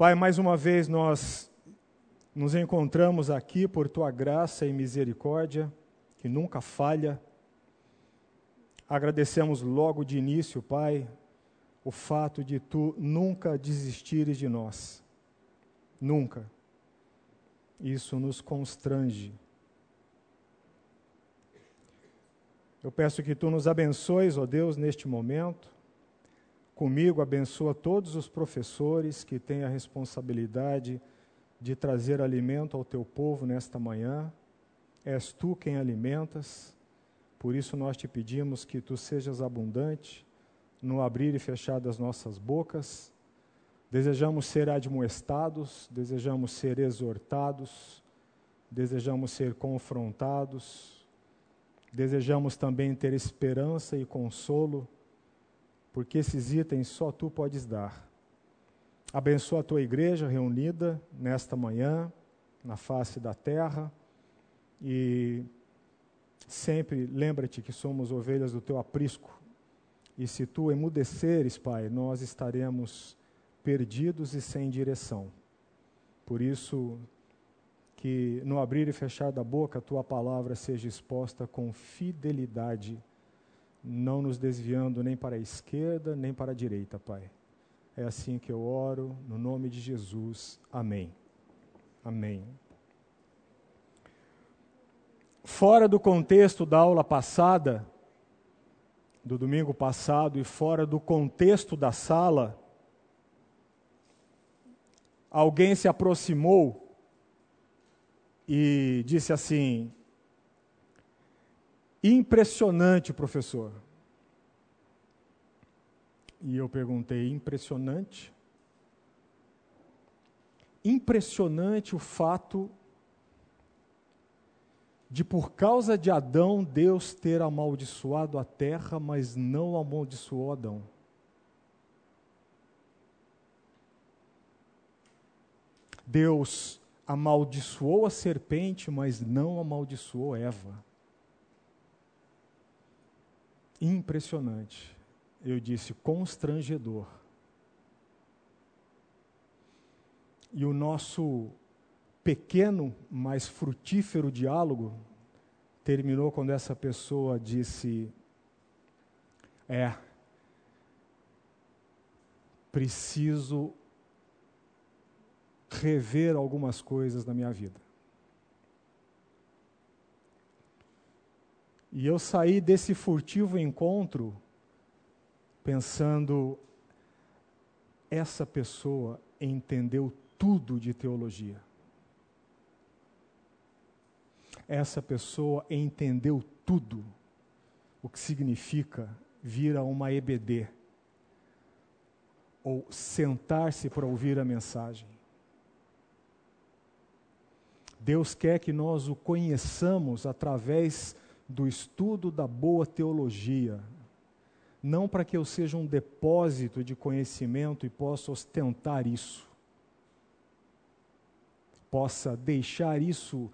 Pai, mais uma vez nós nos encontramos aqui por tua graça e misericórdia, que nunca falha. Agradecemos logo de início, Pai, o fato de tu nunca desistires de nós. Nunca. Isso nos constrange. Eu peço que tu nos abençoes, ó Deus, neste momento. Comigo, abençoa todos os professores que têm a responsabilidade de trazer alimento ao teu povo nesta manhã. És tu quem alimentas, por isso nós te pedimos que tu sejas abundante no abrir e fechar das nossas bocas. Desejamos ser admoestados, desejamos ser exortados, desejamos ser confrontados, desejamos também ter esperança e consolo, porque esses itens só tu podes dar. Abençoa a tua igreja reunida nesta manhã, na face da terra, e sempre lembra-te que somos ovelhas do teu aprisco, e se tu emudeceres, Pai, nós estaremos perdidos e sem direção. Por isso, que no abrir e fechar da boca a tua palavra seja exposta com fidelidade, não nos desviando nem para a esquerda nem para a direita, Pai. É assim que eu oro, no nome de Jesus. Amém. Amém. Fora do contexto da aula passada, do domingo passado, e fora do contexto da sala, alguém se aproximou e disse assim: Impressionante, professor. E eu perguntei: impressionante? Impressionante o fato de, por causa de Adão, Deus ter amaldiçoado a terra, mas não amaldiçoou Adão. Deus amaldiçoou a serpente, mas não amaldiçoou Eva. Impressionante. Eu disse constrangedor. E o nosso pequeno, mas frutífero diálogo terminou quando essa pessoa disse: É, preciso rever algumas coisas na minha vida. E eu saí desse furtivo encontro pensando: essa pessoa entendeu tudo de teologia. Essa pessoa entendeu tudo o que significa vir a uma EBD ou sentar-se para ouvir a mensagem. Deus quer que nós o conheçamos através do estudo da boa teologia, não para que eu seja um depósito de conhecimento e possa ostentar isso, possa deixar isso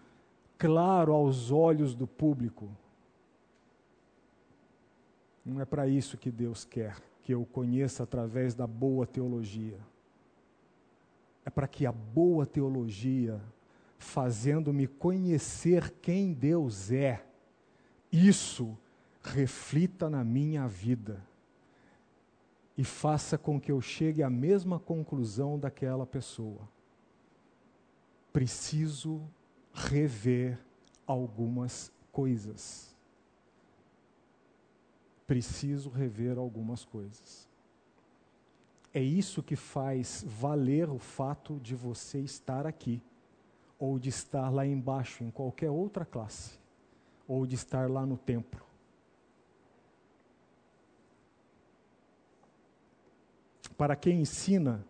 claro aos olhos do público. Não é para isso que Deus quer que eu conheça através da boa teologia. É para que a boa teologia fazendo-me conhecer quem Deus é, isso reflita na minha vida e faça com que eu chegue à mesma conclusão daquela pessoa. Preciso rever algumas coisas. Preciso rever algumas coisas. É isso que faz valer o fato de você estar aqui ou de estar lá embaixo em qualquer outra classe, ou de estar lá no templo. Para quem ensina,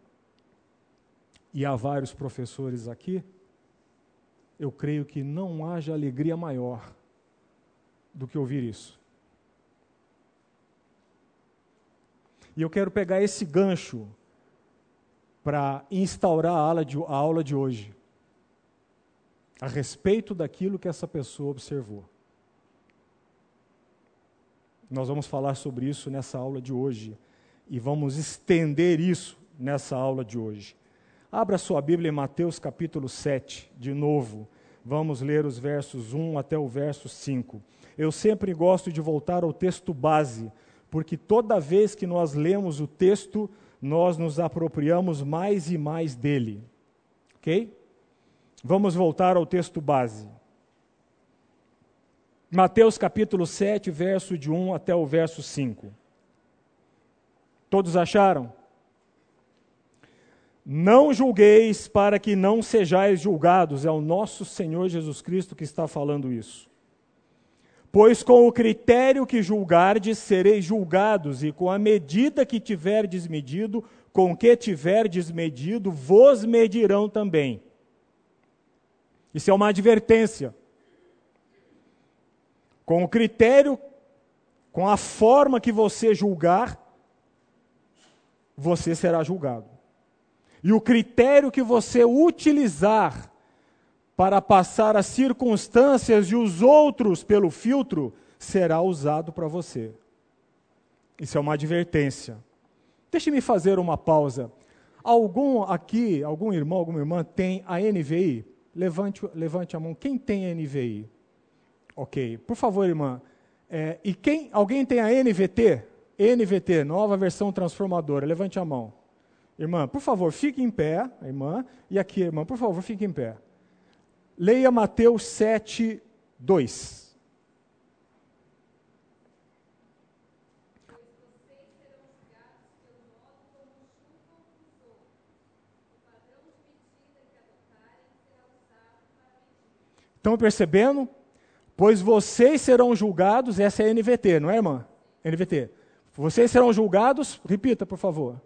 e há vários professores aqui, eu creio que não haja alegria maior do que ouvir isso. E eu quero pegar esse gancho para instaurar a aula, de, a aula de hoje a respeito daquilo que essa pessoa observou. Nós vamos falar sobre isso nessa aula de hoje e vamos estender isso nessa aula de hoje. Abra sua Bíblia em Mateus capítulo 7, de novo. Vamos ler os versos 1 até o verso 5. Eu sempre gosto de voltar ao texto base, porque toda vez que nós lemos o texto, nós nos apropriamos mais e mais dele. Ok? Vamos voltar ao texto base. Mateus capítulo 7, verso de 1 até o verso 5. Todos acharam? Não julgueis para que não sejais julgados, é o nosso Senhor Jesus Cristo que está falando isso. Pois com o critério que julgardes sereis julgados, e com a medida que tiverdes medido, com que tiverdes medido, vos medirão também. Isso é uma advertência. Com o critério, com a forma que você julgar, você será julgado. E o critério que você utilizar para passar as circunstâncias e os outros pelo filtro será usado para você. Isso é uma advertência. Deixe-me fazer uma pausa. Algum aqui, algum irmão, alguma irmã tem a NVI? Levante, levante a mão. Quem tem a NVI? Ok. Por favor, irmã. É, e quem? Alguém tem a NVT? NVT, nova versão transformadora. Levante a mão. Irmã, por favor, fique em pé, irmã. E aqui, irmã, por favor, fique em pé. Leia Mateus 7, 2. Estão percebendo? Pois vocês serão julgados, essa é NVT, não é, irmã? NVT. Vocês serão julgados, repita, por favor.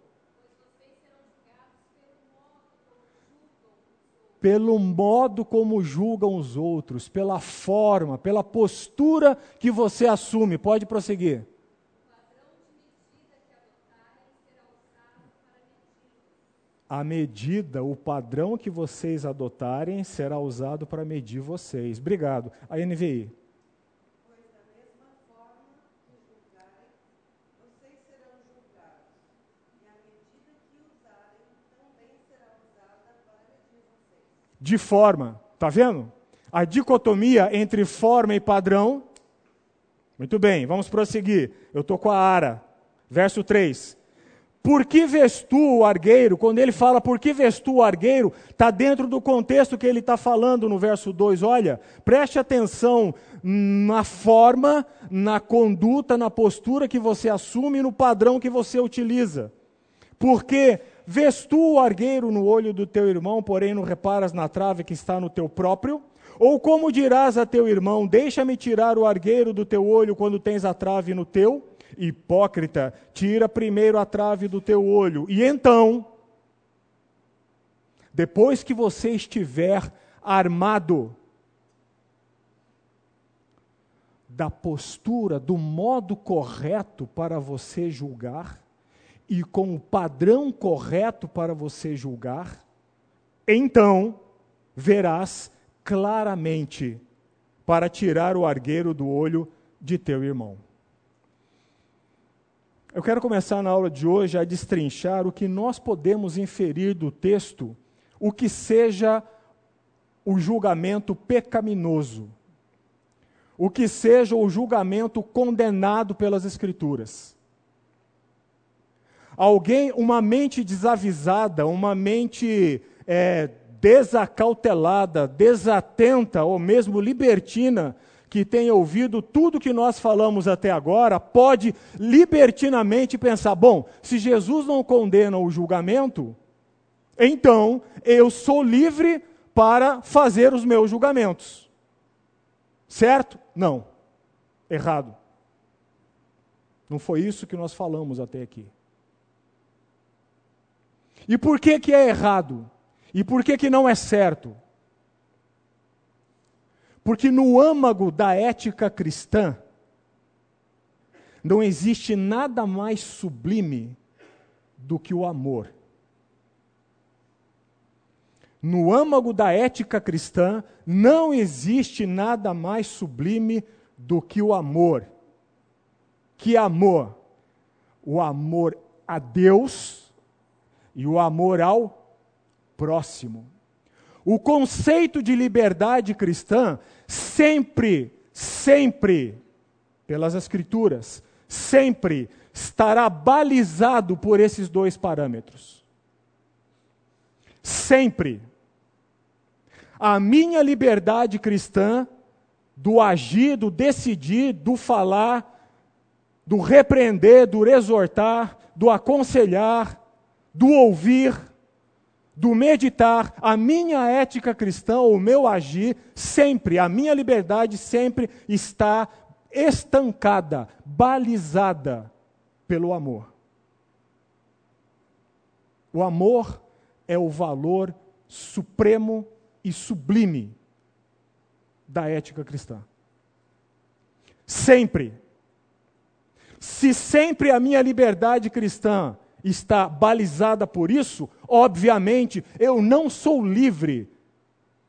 pelo modo como julgam os outros, pela forma, pela postura que você assume. Pode prosseguir. A medida, o padrão que vocês adotarem será usado para medir vocês. Obrigado. A NVI. de forma. Está vendo? A dicotomia entre forma e padrão. Muito bem, vamos prosseguir. Eu estou com a Ara. Verso 3. Por que vês tu o argueiro? Quando ele fala por que vês tu o argueiro, está dentro do contexto que ele está falando no verso 2. Olha, preste atenção na forma, na conduta, na postura que você assume, no padrão que você utiliza. Porque Vês tu o argueiro no olho do teu irmão, porém não reparas na trave que está no teu próprio? Ou como dirás a teu irmão: Deixa-me tirar o argueiro do teu olho quando tens a trave no teu? Hipócrita, tira primeiro a trave do teu olho, e então, depois que você estiver armado, da postura, do modo correto para você julgar, e com o padrão correto para você julgar, então verás claramente para tirar o argueiro do olho de teu irmão. Eu quero começar na aula de hoje a destrinchar o que nós podemos inferir do texto, o que seja o julgamento pecaminoso, o que seja o julgamento condenado pelas Escrituras. Alguém, uma mente desavisada, uma mente é, desacautelada, desatenta ou mesmo libertina, que tenha ouvido tudo que nós falamos até agora, pode libertinamente pensar: bom, se Jesus não condena o julgamento, então eu sou livre para fazer os meus julgamentos. Certo? Não. Errado. Não foi isso que nós falamos até aqui. E por que, que é errado? E por que, que não é certo? Porque no âmago da ética cristã, não existe nada mais sublime do que o amor. No âmago da ética cristã, não existe nada mais sublime do que o amor. Que amor? O amor a Deus e o amor ao próximo. O conceito de liberdade cristã sempre, sempre, pelas Escrituras, sempre estará balizado por esses dois parâmetros. Sempre. A minha liberdade cristã do agir, do decidir, do falar, do repreender, do exortar, do aconselhar, do ouvir, do meditar, a minha ética cristã, o meu agir, sempre, a minha liberdade sempre está estancada, balizada pelo amor. O amor é o valor supremo e sublime da ética cristã. Sempre. Se sempre a minha liberdade cristã está balizada por isso, obviamente eu não sou livre,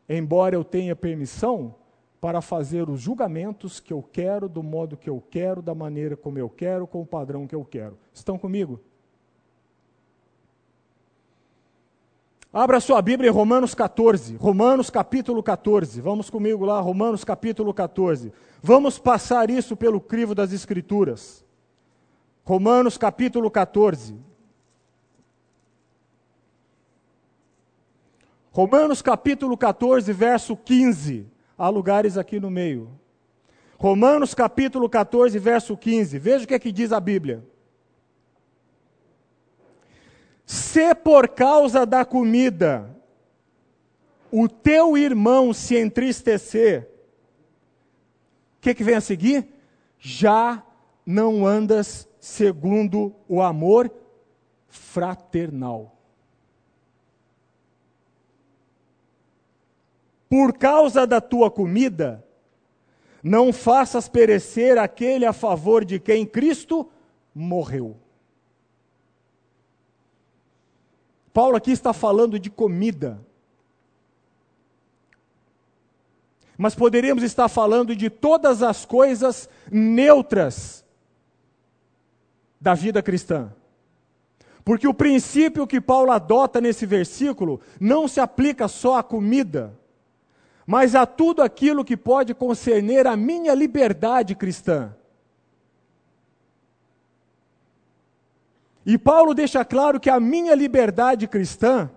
embora eu tenha permissão para fazer os julgamentos que eu quero, do modo que eu quero, da maneira como eu quero, com o padrão que eu quero. Estão comigo? Abra sua Bíblia em Romanos 14, Romanos capítulo 14. Vamos comigo lá, Romanos capítulo 14. Vamos passar isso pelo crivo das Escrituras. Romanos capítulo 14. Romanos capítulo 14, verso 15. Há lugares aqui no meio. Romanos capítulo 14, verso 15. Veja o que é que diz a Bíblia. Se por causa da comida o teu irmão se entristecer, o que, que vem a seguir? Já não andas segundo o amor fraternal. Por causa da tua comida, não faças perecer aquele a favor de quem Cristo morreu. Paulo aqui está falando de comida. Mas poderíamos estar falando de todas as coisas neutras da vida cristã. Porque o princípio que Paulo adota nesse versículo não se aplica só à comida, mas a tudo aquilo que pode concerner a minha liberdade cristã. E Paulo deixa claro que a minha liberdade cristã,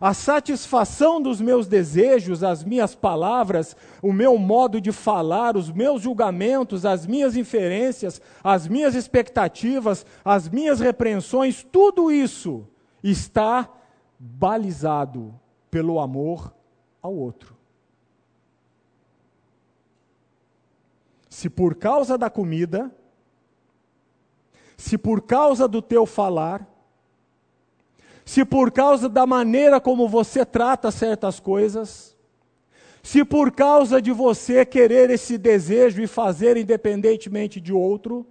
a satisfação dos meus desejos, as minhas palavras, o meu modo de falar, os meus julgamentos, as minhas inferências, as minhas expectativas, as minhas repreensões, tudo isso está balizado pelo amor ao outro. Se por causa da comida se por causa do teu falar, se por causa da maneira como você trata certas coisas, se por causa de você querer esse desejo e fazer independentemente de outro,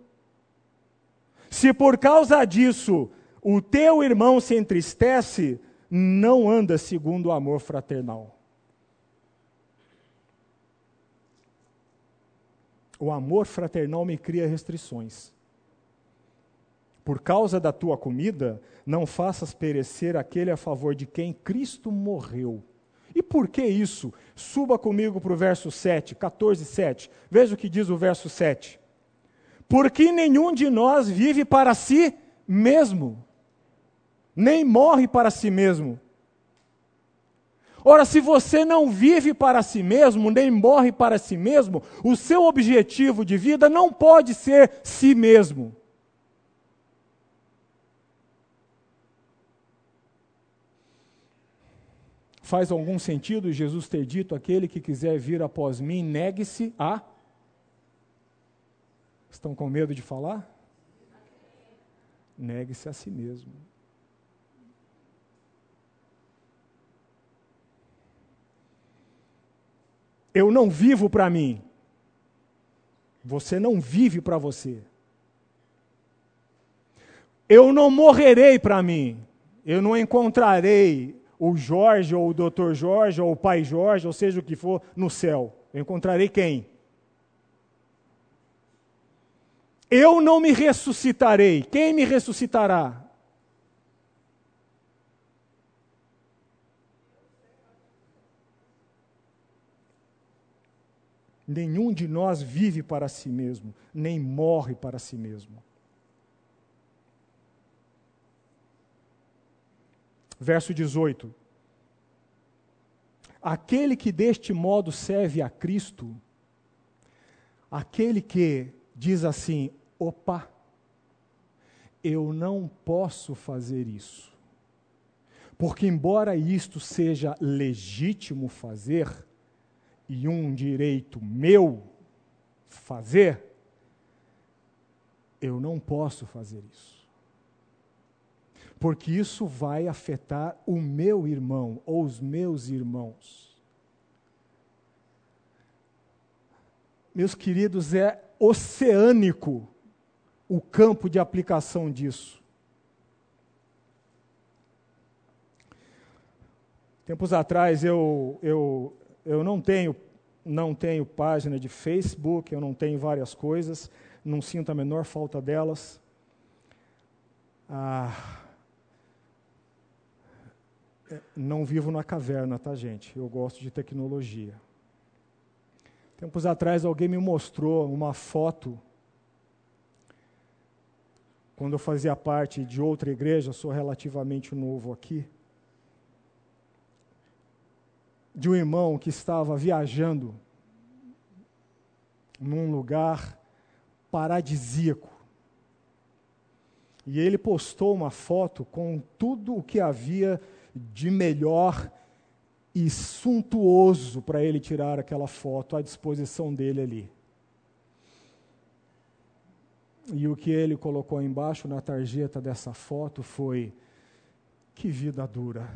se por causa disso o teu irmão se entristece, não anda segundo o amor fraternal. O amor fraternal me cria restrições. Por causa da tua comida, não faças perecer aquele a favor de quem Cristo morreu. E por que isso? Suba comigo para o verso 7, 14, 7. Veja o que diz o verso 7. Porque nenhum de nós vive para si mesmo, nem morre para si mesmo. Ora, se você não vive para si mesmo, nem morre para si mesmo, o seu objetivo de vida não pode ser si mesmo. Faz algum sentido Jesus ter dito: aquele que quiser vir após mim, negue-se a. Estão com medo de falar? Negue-se a si mesmo. Eu não vivo para mim. Você não vive para você. Eu não morrerei para mim. Eu não encontrarei o Jorge, ou o doutor Jorge, ou o pai Jorge, ou seja o que for, no céu. Eu encontrarei quem? Eu não me ressuscitarei. Quem me ressuscitará? Nenhum de nós vive para si mesmo, nem morre para si mesmo. Verso 18. Aquele que deste modo serve a Cristo, aquele que diz assim: opa, eu não posso fazer isso. Porque, embora isto seja legítimo fazer, e um direito meu fazer, eu não posso fazer isso. Porque isso vai afetar o meu irmão ou os meus irmãos. Meus queridos, é oceânico o campo de aplicação disso. Tempos atrás eu, eu, eu não tenho não tenho página de Facebook, eu não tenho várias coisas, não sinto a menor falta delas. Ah, é, não vivo na caverna, tá, gente? Eu gosto de tecnologia. Tempos atrás alguém me mostrou uma foto quando eu fazia parte de outra igreja, sou relativamente novo aqui, de um irmão que estava viajando num lugar paradisíaco. E ele postou uma foto com tudo o que havia de melhor e suntuoso para ele tirar aquela foto à disposição dele ali. E o que ele colocou embaixo na tarjeta dessa foto foi: que vida dura.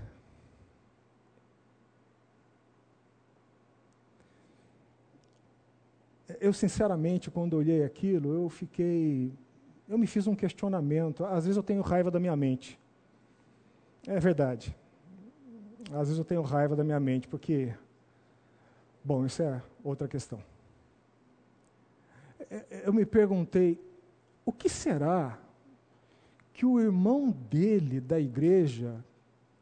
Eu, sinceramente, quando olhei aquilo, eu fiquei. Eu me fiz um questionamento. Às vezes eu tenho raiva da minha mente. É verdade. Às vezes eu tenho raiva da minha mente, porque. Bom, isso é outra questão. É, é, eu me perguntei, o que será que o irmão dele da igreja,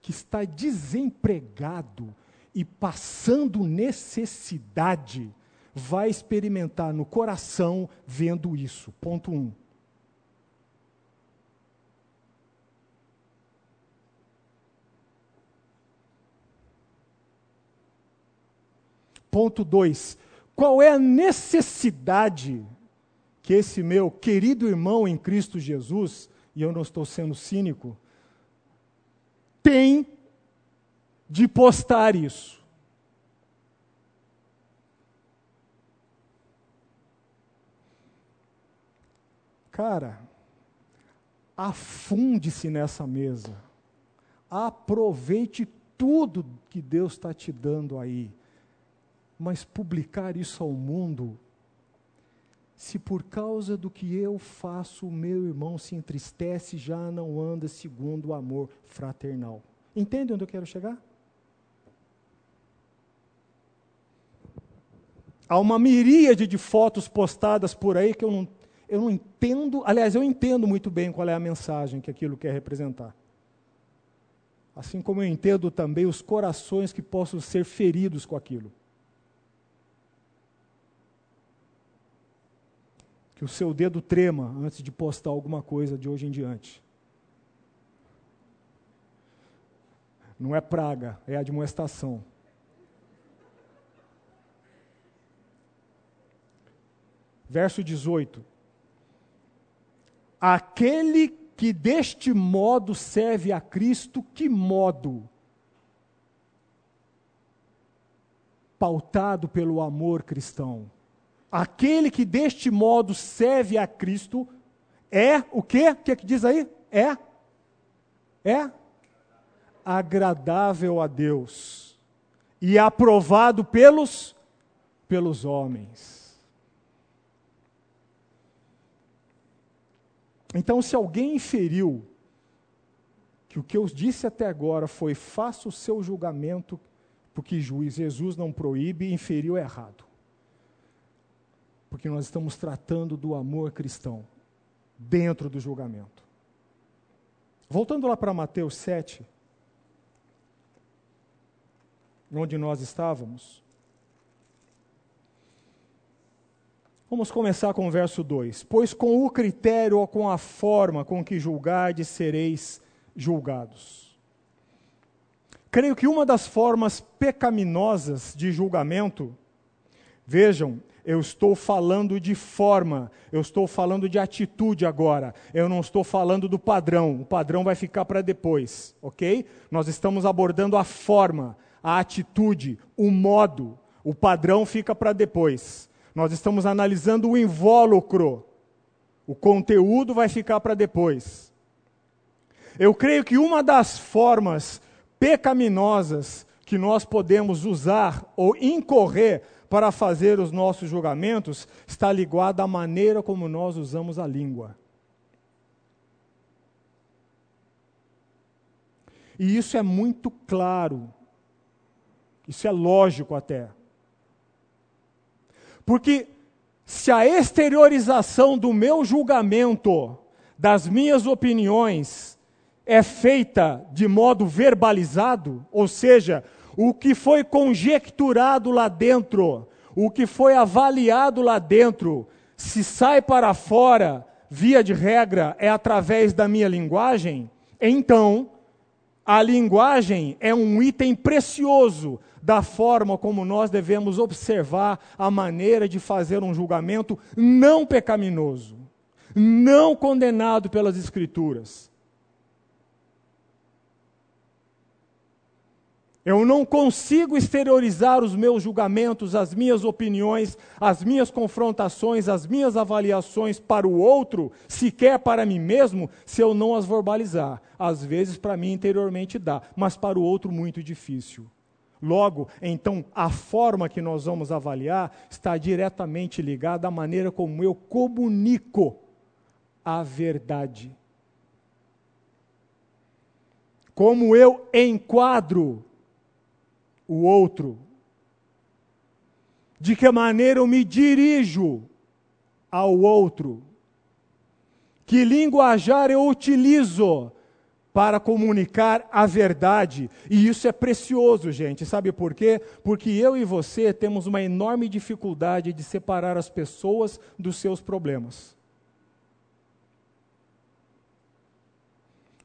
que está desempregado e passando necessidade, vai experimentar no coração vendo isso? Ponto um. Ponto 2. Qual é a necessidade que esse meu querido irmão em Cristo Jesus, e eu não estou sendo cínico, tem de postar isso. Cara, afunde-se nessa mesa. Aproveite tudo que Deus está te dando aí. Mas publicar isso ao mundo se por causa do que eu faço o meu irmão se entristece, já não anda segundo o amor fraternal. Entende onde eu quero chegar? Há uma miríade de fotos postadas por aí que eu não, eu não entendo, aliás, eu entendo muito bem qual é a mensagem que aquilo quer representar. Assim como eu entendo também os corações que possam ser feridos com aquilo. que o seu dedo trema antes de postar alguma coisa de hoje em diante. Não é praga, é admoestação. Verso 18. Aquele que deste modo serve a Cristo, que modo? Pautado pelo amor cristão Aquele que deste modo serve a Cristo é o quê? O que, é que diz aí? É? É? Agradável a Deus e aprovado pelos pelos homens. Então, se alguém inferiu que o que eu disse até agora foi faça o seu julgamento, porque juiz Jesus não proíbe, inferiu errado porque nós estamos tratando do amor cristão dentro do julgamento. Voltando lá para Mateus 7, onde nós estávamos. Vamos começar com o verso 2. Pois com o critério ou com a forma com que julgardes sereis julgados. Creio que uma das formas pecaminosas de julgamento, vejam, eu estou falando de forma, eu estou falando de atitude agora, eu não estou falando do padrão, o padrão vai ficar para depois, ok? Nós estamos abordando a forma, a atitude, o modo, o padrão fica para depois. Nós estamos analisando o invólucro. O conteúdo vai ficar para depois. Eu creio que uma das formas pecaminosas que nós podemos usar ou incorrer para fazer os nossos julgamentos está ligada à maneira como nós usamos a língua. E isso é muito claro, isso é lógico até. Porque se a exteriorização do meu julgamento, das minhas opiniões, é feita de modo verbalizado, ou seja, o que foi conjecturado lá dentro, o que foi avaliado lá dentro, se sai para fora, via de regra, é através da minha linguagem, então a linguagem é um item precioso da forma como nós devemos observar a maneira de fazer um julgamento não pecaminoso, não condenado pelas Escrituras. Eu não consigo exteriorizar os meus julgamentos, as minhas opiniões, as minhas confrontações, as minhas avaliações para o outro, sequer para mim mesmo, se eu não as verbalizar. Às vezes, para mim, interiormente dá, mas para o outro, muito difícil. Logo, então, a forma que nós vamos avaliar está diretamente ligada à maneira como eu comunico a verdade. Como eu enquadro o outro. De que maneira eu me dirijo ao outro. Que linguajar eu utilizo para comunicar a verdade. E isso é precioso, gente. Sabe por quê? Porque eu e você temos uma enorme dificuldade de separar as pessoas dos seus problemas.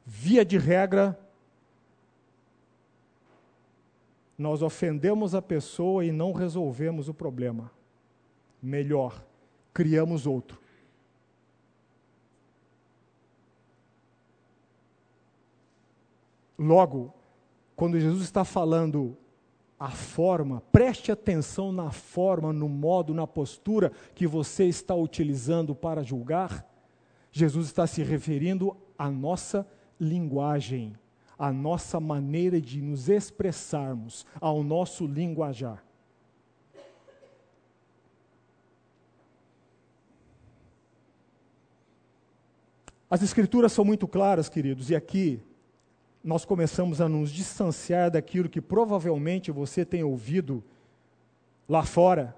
Via de regra, nós ofendemos a pessoa e não resolvemos o problema. Melhor, criamos outro. Logo, quando Jesus está falando a forma, preste atenção na forma, no modo, na postura que você está utilizando para julgar. Jesus está se referindo à nossa linguagem, à nossa maneira de nos expressarmos, ao nosso linguajar. As Escrituras são muito claras, queridos, e aqui nós começamos a nos distanciar daquilo que provavelmente você tem ouvido lá fora,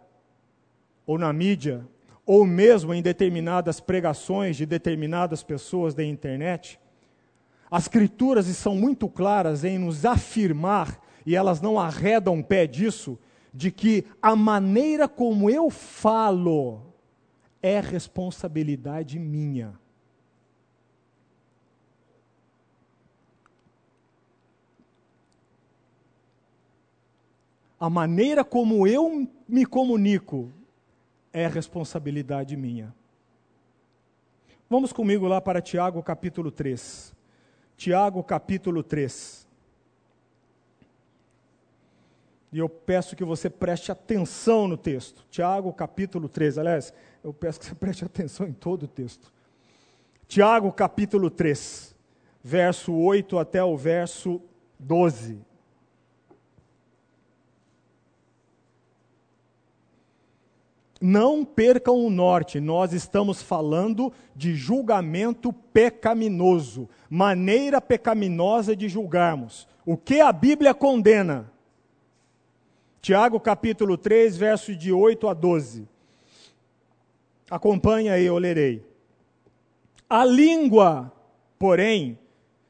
ou na mídia, ou mesmo em determinadas pregações de determinadas pessoas da internet. As escrituras são muito claras em nos afirmar, e elas não arredam pé disso, de que a maneira como eu falo é responsabilidade minha. A maneira como eu me comunico é responsabilidade minha. Vamos comigo lá para Tiago capítulo 3. Tiago capítulo 3. E eu peço que você preste atenção no texto. Tiago capítulo 3. Aliás, eu peço que você preste atenção em todo o texto. Tiago capítulo 3, verso 8 até o verso 12. Não percam o norte, nós estamos falando de julgamento pecaminoso, maneira pecaminosa de julgarmos. O que a Bíblia condena? Tiago capítulo 3, versos de 8 a 12. Acompanha aí, eu lerei. A língua, porém,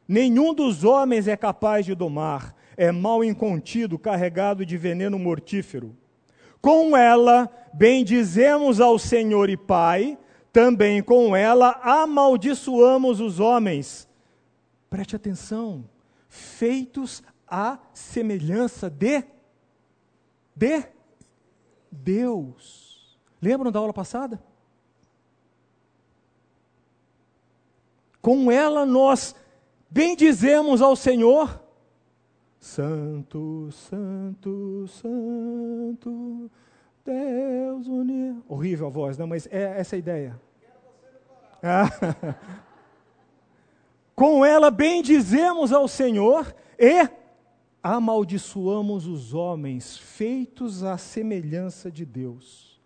nenhum dos homens é capaz de domar, é mal incontido, carregado de veneno mortífero Com ela bendizemos ao Senhor e Pai, também com ela amaldiçoamos os homens. Preste atenção, feitos à semelhança de de Deus. Lembram da aula passada? Com ela nós bendizemos ao Senhor. Santo, Santo, Santo, Deus unido. Horrível a voz, não, mas é essa a ideia. Ah. Com ela bendizemos ao Senhor e amaldiçoamos os homens feitos à semelhança de Deus.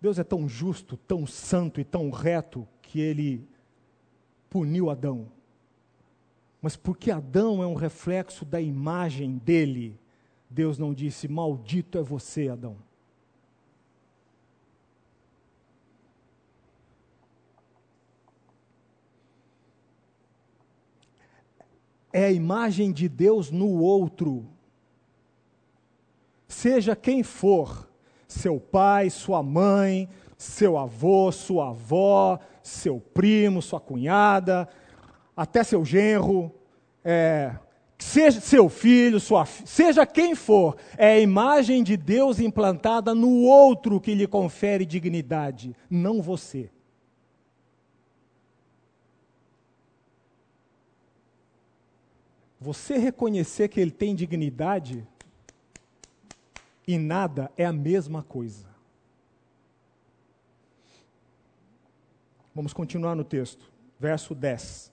Deus é tão justo, tão santo e tão reto que ele puniu Adão. Mas porque Adão é um reflexo da imagem dele, Deus não disse: Maldito é você, Adão. É a imagem de Deus no outro. Seja quem for, seu pai, sua mãe, seu avô, sua avó, seu primo, sua cunhada, até seu genro, é, seja seu filho, sua, seja quem for, é a imagem de Deus implantada no outro que lhe confere dignidade, não você. Você reconhecer que ele tem dignidade e nada é a mesma coisa. Vamos continuar no texto, verso 10.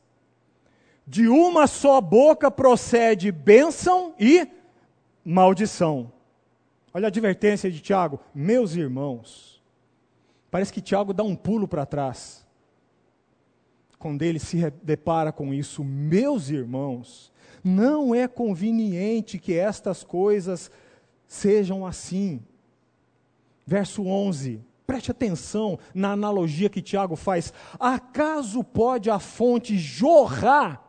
De uma só boca procede bênção e maldição. Olha a advertência de Tiago, meus irmãos. Parece que Tiago dá um pulo para trás. Quando ele se depara com isso, meus irmãos, não é conveniente que estas coisas sejam assim. Verso 11. Preste atenção na analogia que Tiago faz. Acaso pode a fonte jorrar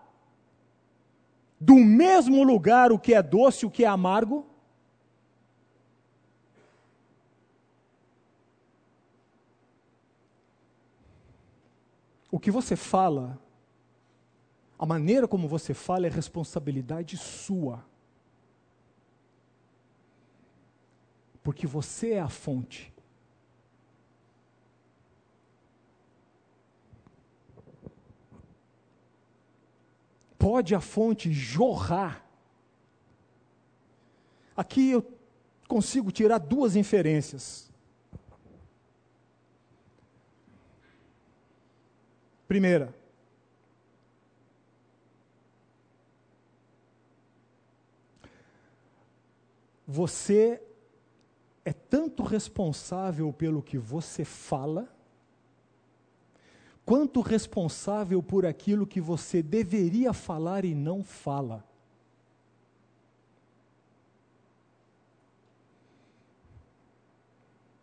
do mesmo lugar o que é doce e o que é amargo? O que você fala, a maneira como você fala é responsabilidade sua. Porque você é a fonte. Pode a fonte jorrar? Aqui eu consigo tirar duas inferências. Primeira, você é tanto responsável pelo que você fala, quanto responsável por aquilo que você deveria falar e não fala.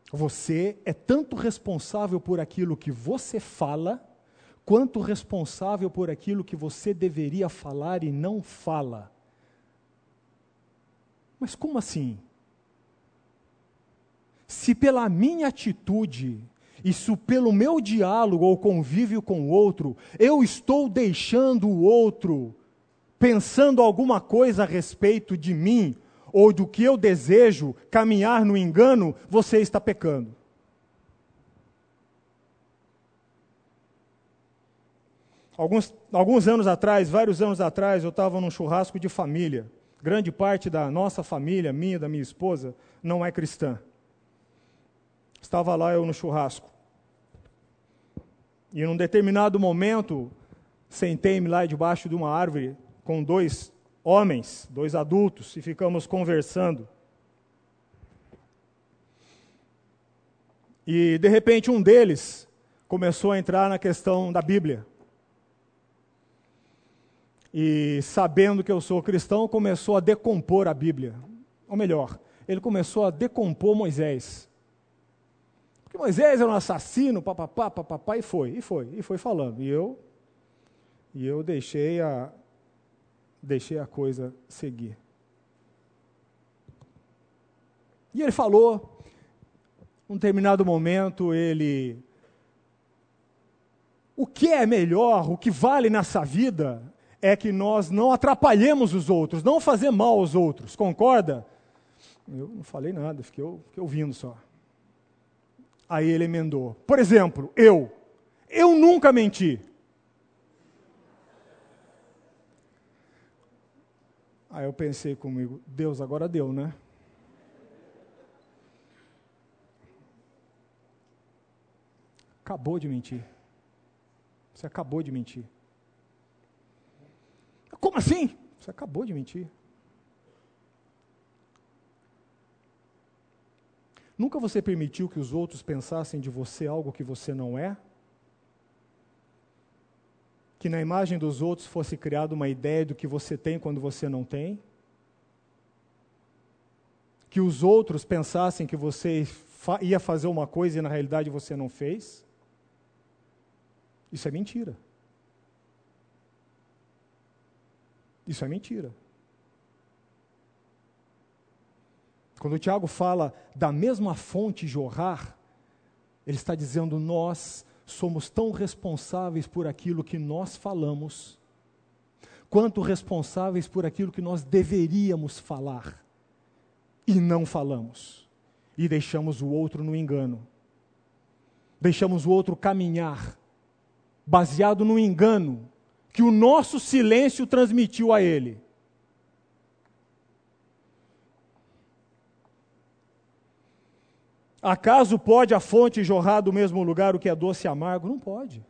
Você é tanto responsável por aquilo que você fala, quanto responsável por aquilo que você deveria falar e não fala. Mas como assim? Se pela minha atitude isso pelo meu diálogo ou convívio com o outro, eu estou deixando o outro pensando alguma coisa a respeito de mim ou do que eu desejo caminhar no engano, você está pecando. Alguns, alguns anos atrás, vários anos atrás, eu estava num churrasco de família. Grande parte da nossa família, minha, da minha esposa, não é cristã. Estava lá eu no churrasco. E num determinado momento, sentei-me lá debaixo de uma árvore com dois homens, dois adultos, e ficamos conversando. E de repente um deles começou a entrar na questão da Bíblia. E sabendo que eu sou cristão, começou a decompor a Bíblia. Ou melhor, ele começou a decompor Moisés que Moisés era um assassino, papapá, papapá, e foi, e foi, e foi falando. E eu, e eu deixei a, deixei a coisa seguir. E ele falou, num determinado momento, ele. O que é melhor, o que vale nessa vida, é que nós não atrapalhemos os outros, não fazer mal aos outros, concorda? Eu não falei nada, fiquei, fiquei ouvindo só. Aí ele emendou. Por exemplo, eu. Eu nunca menti. Aí eu pensei comigo, Deus, agora deu, né? Acabou de mentir. Você acabou de mentir. Como assim? Você acabou de mentir. Nunca você permitiu que os outros pensassem de você algo que você não é? Que na imagem dos outros fosse criada uma ideia do que você tem quando você não tem? Que os outros pensassem que você ia fazer uma coisa e na realidade você não fez? Isso é mentira. Isso é mentira. Quando o Tiago fala da mesma fonte jorrar, ele está dizendo: nós somos tão responsáveis por aquilo que nós falamos, quanto responsáveis por aquilo que nós deveríamos falar e não falamos, e deixamos o outro no engano, deixamos o outro caminhar, baseado no engano que o nosso silêncio transmitiu a ele. Acaso pode a fonte jorrar do mesmo lugar o que é doce e amargo? Não pode.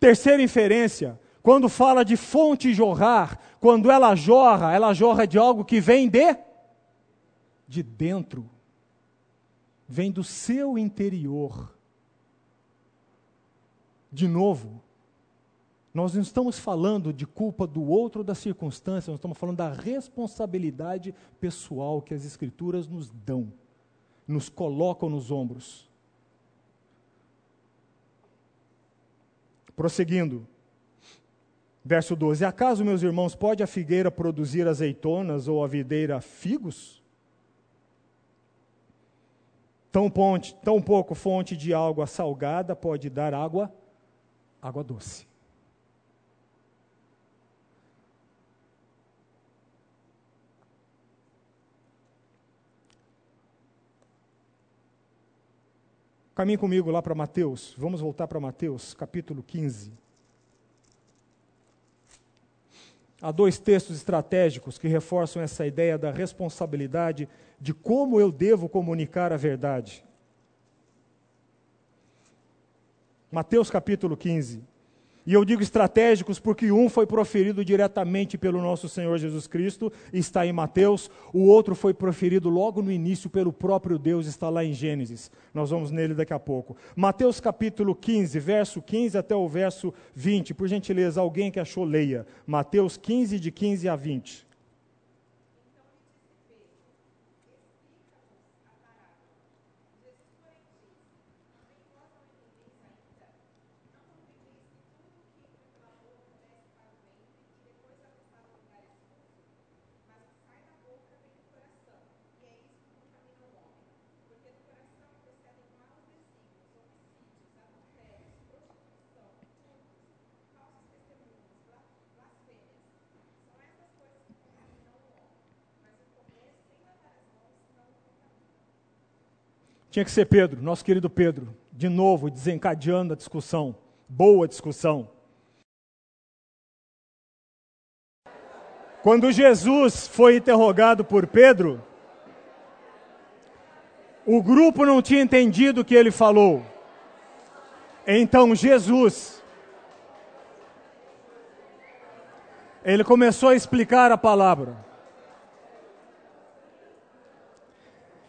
Terceira inferência, quando fala de fonte jorrar, quando ela jorra, ela jorra de algo que vem de de dentro. Vem do seu interior. De novo, nós não estamos falando de culpa do outro ou da circunstância, nós estamos falando da responsabilidade pessoal que as Escrituras nos dão, nos colocam nos ombros. Prosseguindo, verso 12: Acaso, meus irmãos, pode a figueira produzir azeitonas ou a videira figos? Tão, ponte, tão pouco fonte de água salgada pode dar água, água doce. Caminhe comigo lá para Mateus. Vamos voltar para Mateus, capítulo 15. Há dois textos estratégicos que reforçam essa ideia da responsabilidade de como eu devo comunicar a verdade. Mateus capítulo 15. E eu digo estratégicos porque um foi proferido diretamente pelo nosso Senhor Jesus Cristo, está em Mateus, o outro foi proferido logo no início pelo próprio Deus, está lá em Gênesis. Nós vamos nele daqui a pouco. Mateus capítulo 15, verso 15 até o verso 20. Por gentileza, alguém que achou, leia. Mateus 15, de 15 a 20. Tinha que ser Pedro, nosso querido Pedro, de novo desencadeando a discussão, boa discussão. Quando Jesus foi interrogado por Pedro, o grupo não tinha entendido o que ele falou. Então Jesus, ele começou a explicar a palavra.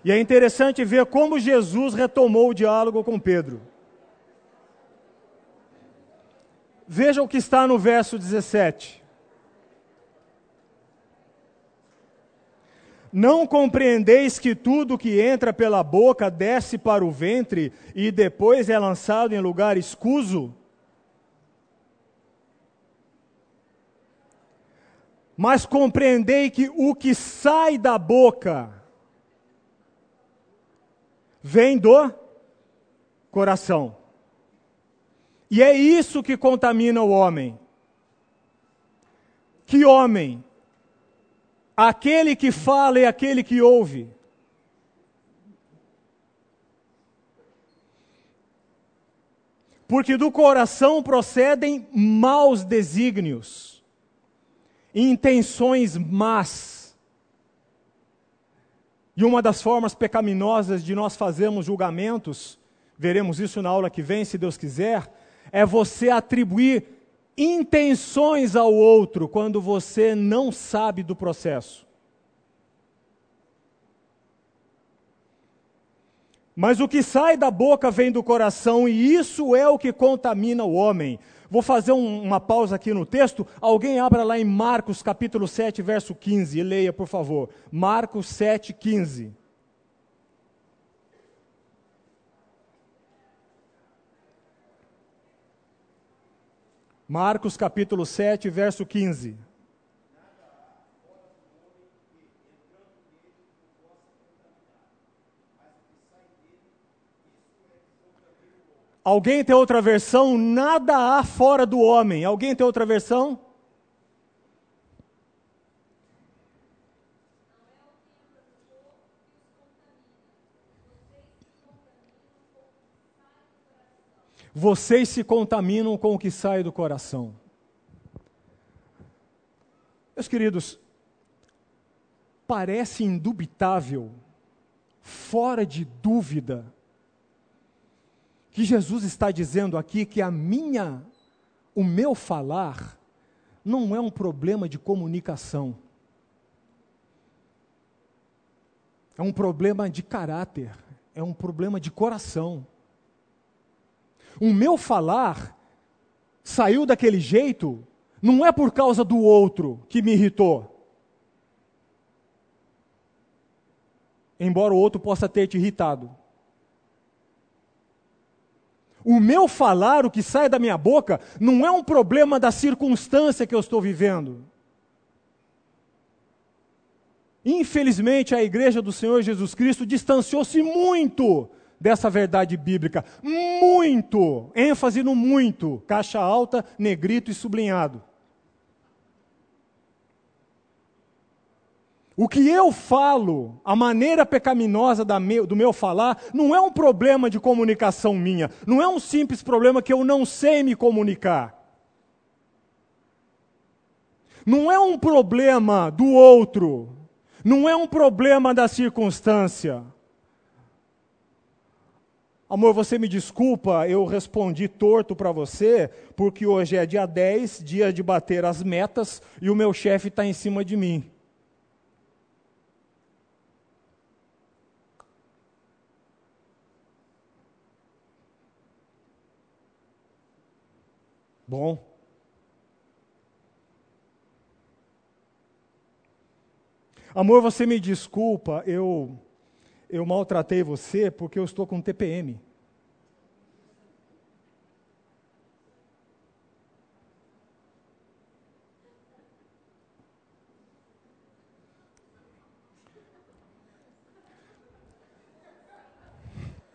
E é interessante ver como Jesus retomou o diálogo com Pedro. Veja o que está no verso 17. Não compreendeis que tudo que entra pela boca desce para o ventre e depois é lançado em lugar escuso? Mas compreendei que o que sai da boca vem do coração. E é isso que contamina o homem. Que homem? Aquele que fala e aquele que ouve. Porque do coração procedem maus desígnios, intenções más. E uma das formas pecaminosas de nós fazermos julgamentos, veremos isso na aula que vem, se Deus quiser, é você atribuir intenções ao outro quando você não sabe do processo. Mas o que sai da boca vem do coração, e isso é o que contamina o homem. Vou fazer um, uma pausa aqui no texto. Alguém abra lá em Marcos capítulo 7, verso 15, e leia, por favor. Marcos 7, 15. Marcos capítulo 7, verso 15. Alguém tem outra versão? Nada há fora do homem. Alguém tem outra versão? Vocês se contaminam com o que sai do coração. Meus queridos, parece indubitável, fora de dúvida, que Jesus está dizendo aqui que a minha, o meu falar, não é um problema de comunicação. É um problema de caráter, é um problema de coração. O meu falar saiu daquele jeito, não é por causa do outro que me irritou. Embora o outro possa ter te irritado. O meu falar, o que sai da minha boca, não é um problema da circunstância que eu estou vivendo. Infelizmente, a igreja do Senhor Jesus Cristo distanciou-se muito dessa verdade bíblica. Muito! ênfase no muito, caixa alta, negrito e sublinhado. O que eu falo, a maneira pecaminosa do meu falar, não é um problema de comunicação minha, não é um simples problema que eu não sei me comunicar. Não é um problema do outro, não é um problema da circunstância. Amor, você me desculpa, eu respondi torto para você, porque hoje é dia 10, dia de bater as metas, e o meu chefe está em cima de mim. Bom. Amor, você me desculpa, eu eu maltratei você porque eu estou com TPM.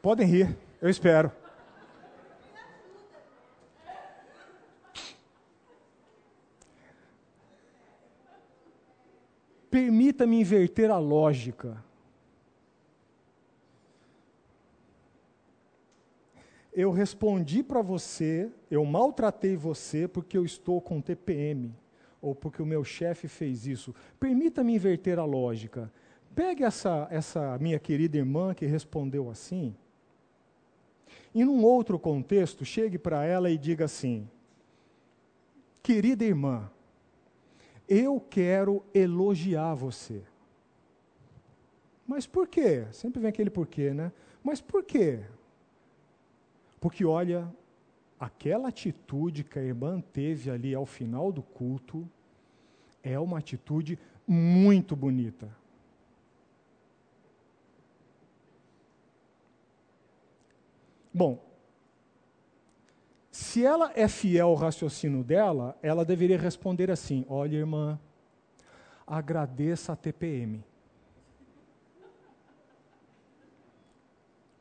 Podem rir, eu espero. Permita-me inverter a lógica. Eu respondi para você, eu maltratei você porque eu estou com TPM, ou porque o meu chefe fez isso. Permita-me inverter a lógica. Pegue essa, essa minha querida irmã que respondeu assim, e num outro contexto, chegue para ela e diga assim: Querida irmã, eu quero elogiar você. Mas por quê? Sempre vem aquele porquê, né? Mas por quê? Porque olha, aquela atitude que a irmã teve ali ao final do culto é uma atitude muito bonita. Bom, se ela é fiel ao raciocínio dela, ela deveria responder assim: Olha, irmã, agradeça a TPM.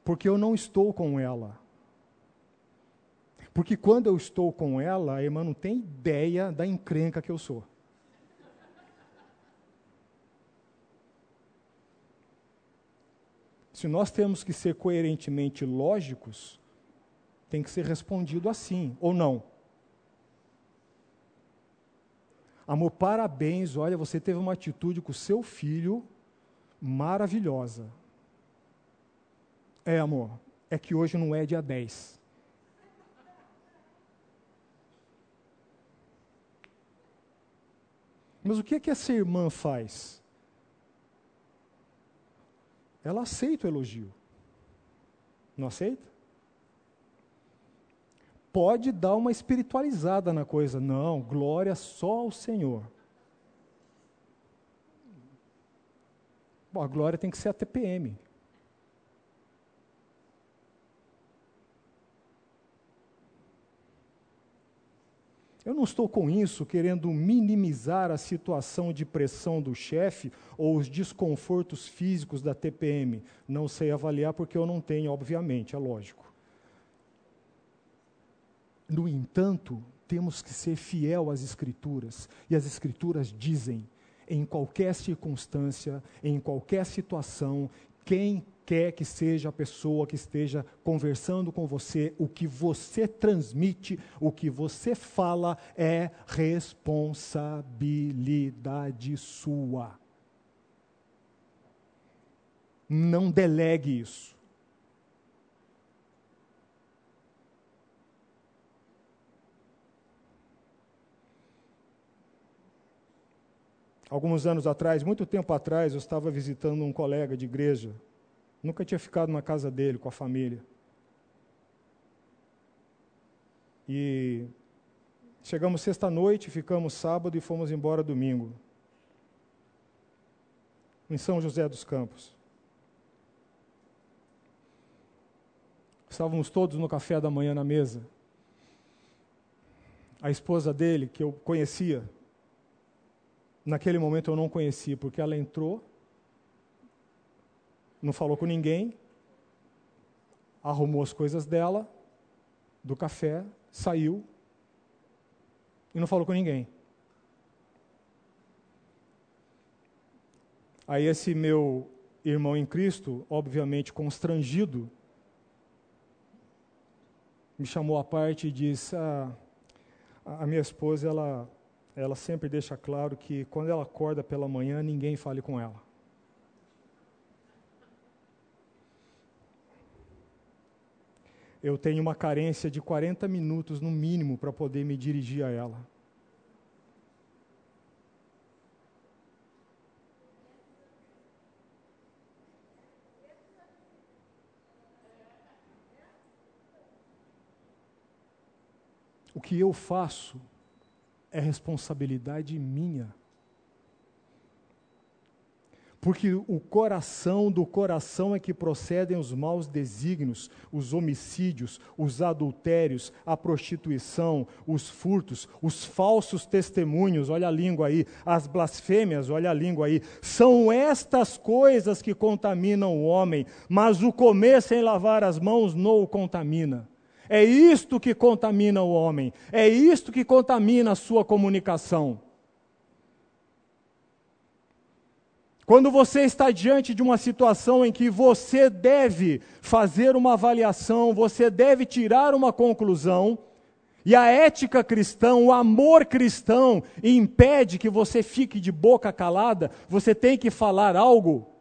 Porque eu não estou com ela. Porque quando eu estou com ela, a irmã não tem ideia da encrenca que eu sou. Se nós temos que ser coerentemente lógicos, tem que ser respondido assim, ou não. Amor, parabéns, olha, você teve uma atitude com o seu filho maravilhosa. É, amor, é que hoje não é dia 10. Mas o que, é que essa irmã faz? Ela aceita o elogio. Não aceita? Pode dar uma espiritualizada na coisa. Não, glória só ao Senhor. Bom, a glória tem que ser a TPM. Eu não estou com isso querendo minimizar a situação de pressão do chefe ou os desconfortos físicos da TPM. Não sei avaliar porque eu não tenho, obviamente, é lógico. No entanto, temos que ser fiel às Escrituras, e as Escrituras dizem: em qualquer circunstância, em qualquer situação, quem quer que seja a pessoa que esteja conversando com você, o que você transmite, o que você fala é responsabilidade sua. Não delegue isso. Alguns anos atrás, muito tempo atrás, eu estava visitando um colega de igreja Nunca tinha ficado na casa dele com a família. E chegamos sexta-noite, ficamos sábado e fomos embora domingo. Em São José dos Campos. Estávamos todos no café da manhã na mesa. A esposa dele, que eu conhecia, naquele momento eu não conhecia, porque ela entrou não falou com ninguém, arrumou as coisas dela, do café, saiu e não falou com ninguém. Aí esse meu irmão em Cristo, obviamente constrangido, me chamou à parte e disse: ah, a minha esposa ela, ela sempre deixa claro que quando ela acorda pela manhã ninguém fale com ela. eu tenho uma carência de 40 minutos no mínimo para poder me dirigir a ela. O que eu faço é responsabilidade minha. Porque o coração do coração é que procedem os maus desígnios, os homicídios, os adultérios, a prostituição, os furtos, os falsos testemunhos, olha a língua aí, as blasfêmias, olha a língua aí. São estas coisas que contaminam o homem, mas o comer sem lavar as mãos não o contamina. É isto que contamina o homem, é isto que contamina a sua comunicação. Quando você está diante de uma situação em que você deve fazer uma avaliação, você deve tirar uma conclusão, e a ética cristã, o amor cristão impede que você fique de boca calada, você tem que falar algo.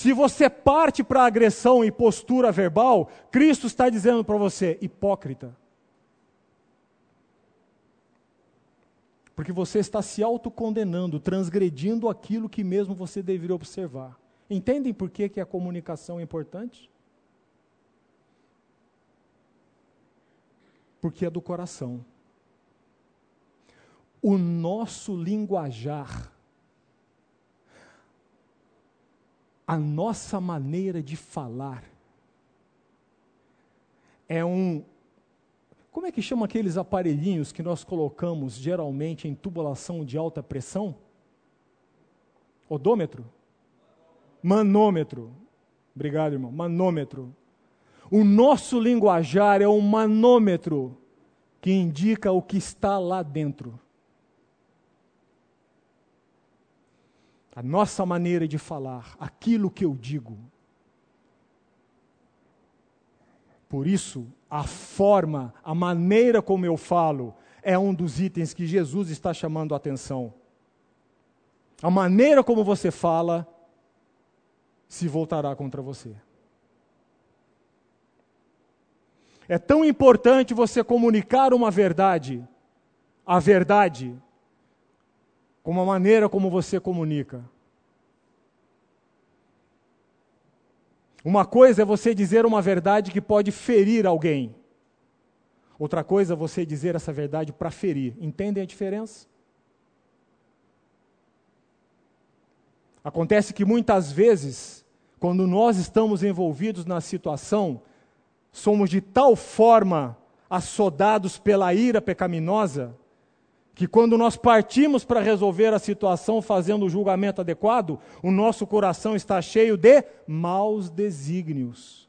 Se você parte para agressão e postura verbal, Cristo está dizendo para você, hipócrita. Porque você está se autocondenando, transgredindo aquilo que mesmo você deveria observar. Entendem por que, que a comunicação é importante? Porque é do coração. O nosso linguajar, a nossa maneira de falar, é um Como é que chama aqueles aparelhinhos que nós colocamos geralmente em tubulação de alta pressão? Odômetro? Manômetro. Obrigado, irmão. Manômetro. O nosso linguajar é um manômetro que indica o que está lá dentro. A nossa maneira de falar, aquilo que eu digo. Por isso, a forma, a maneira como eu falo, é um dos itens que Jesus está chamando a atenção. A maneira como você fala se voltará contra você. É tão importante você comunicar uma verdade, a verdade, como a maneira como você comunica. Uma coisa é você dizer uma verdade que pode ferir alguém. Outra coisa é você dizer essa verdade para ferir. Entendem a diferença? Acontece que muitas vezes, quando nós estamos envolvidos na situação, somos de tal forma assodados pela ira pecaminosa, que quando nós partimos para resolver a situação fazendo o julgamento adequado, o nosso coração está cheio de maus desígnios.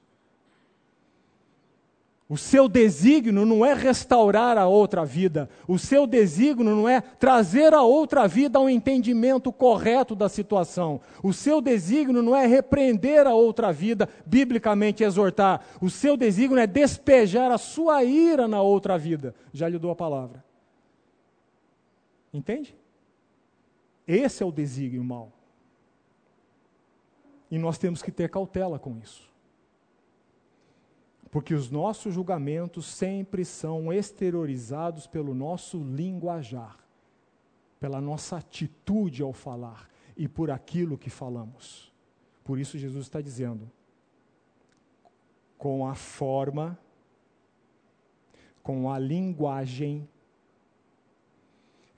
O seu desígnio não é restaurar a outra vida, o seu desígnio não é trazer a outra vida ao entendimento correto da situação. O seu desígnio não é repreender a outra vida, biblicamente exortar. O seu desígnio é despejar a sua ira na outra vida. Já lhe dou a palavra. Entende? Esse é o desígnio mal. E nós temos que ter cautela com isso. Porque os nossos julgamentos sempre são exteriorizados pelo nosso linguajar, pela nossa atitude ao falar e por aquilo que falamos. Por isso, Jesus está dizendo: com a forma, com a linguagem.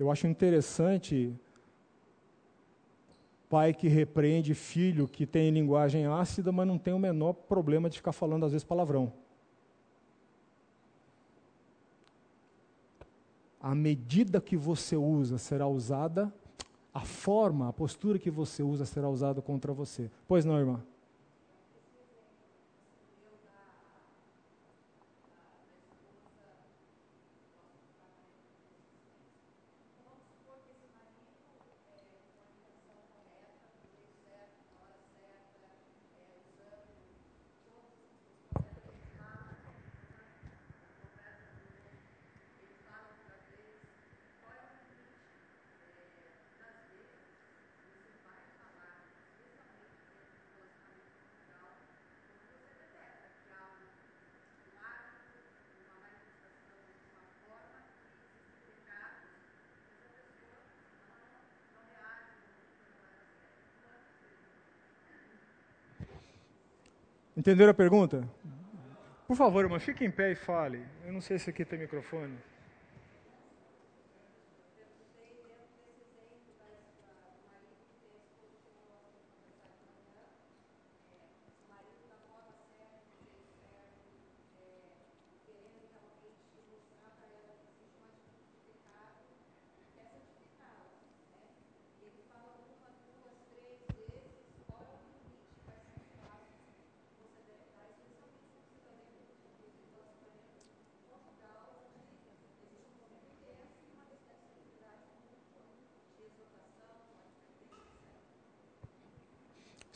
Eu acho interessante pai que repreende filho que tem linguagem ácida, mas não tem o menor problema de ficar falando às vezes palavrão. a medida que você usa será usada, a forma, a postura que você usa será usada contra você. Pois não, irmã? Entenderam a pergunta? Por favor, irmão, fique em pé e fale. Eu não sei se aqui tem microfone.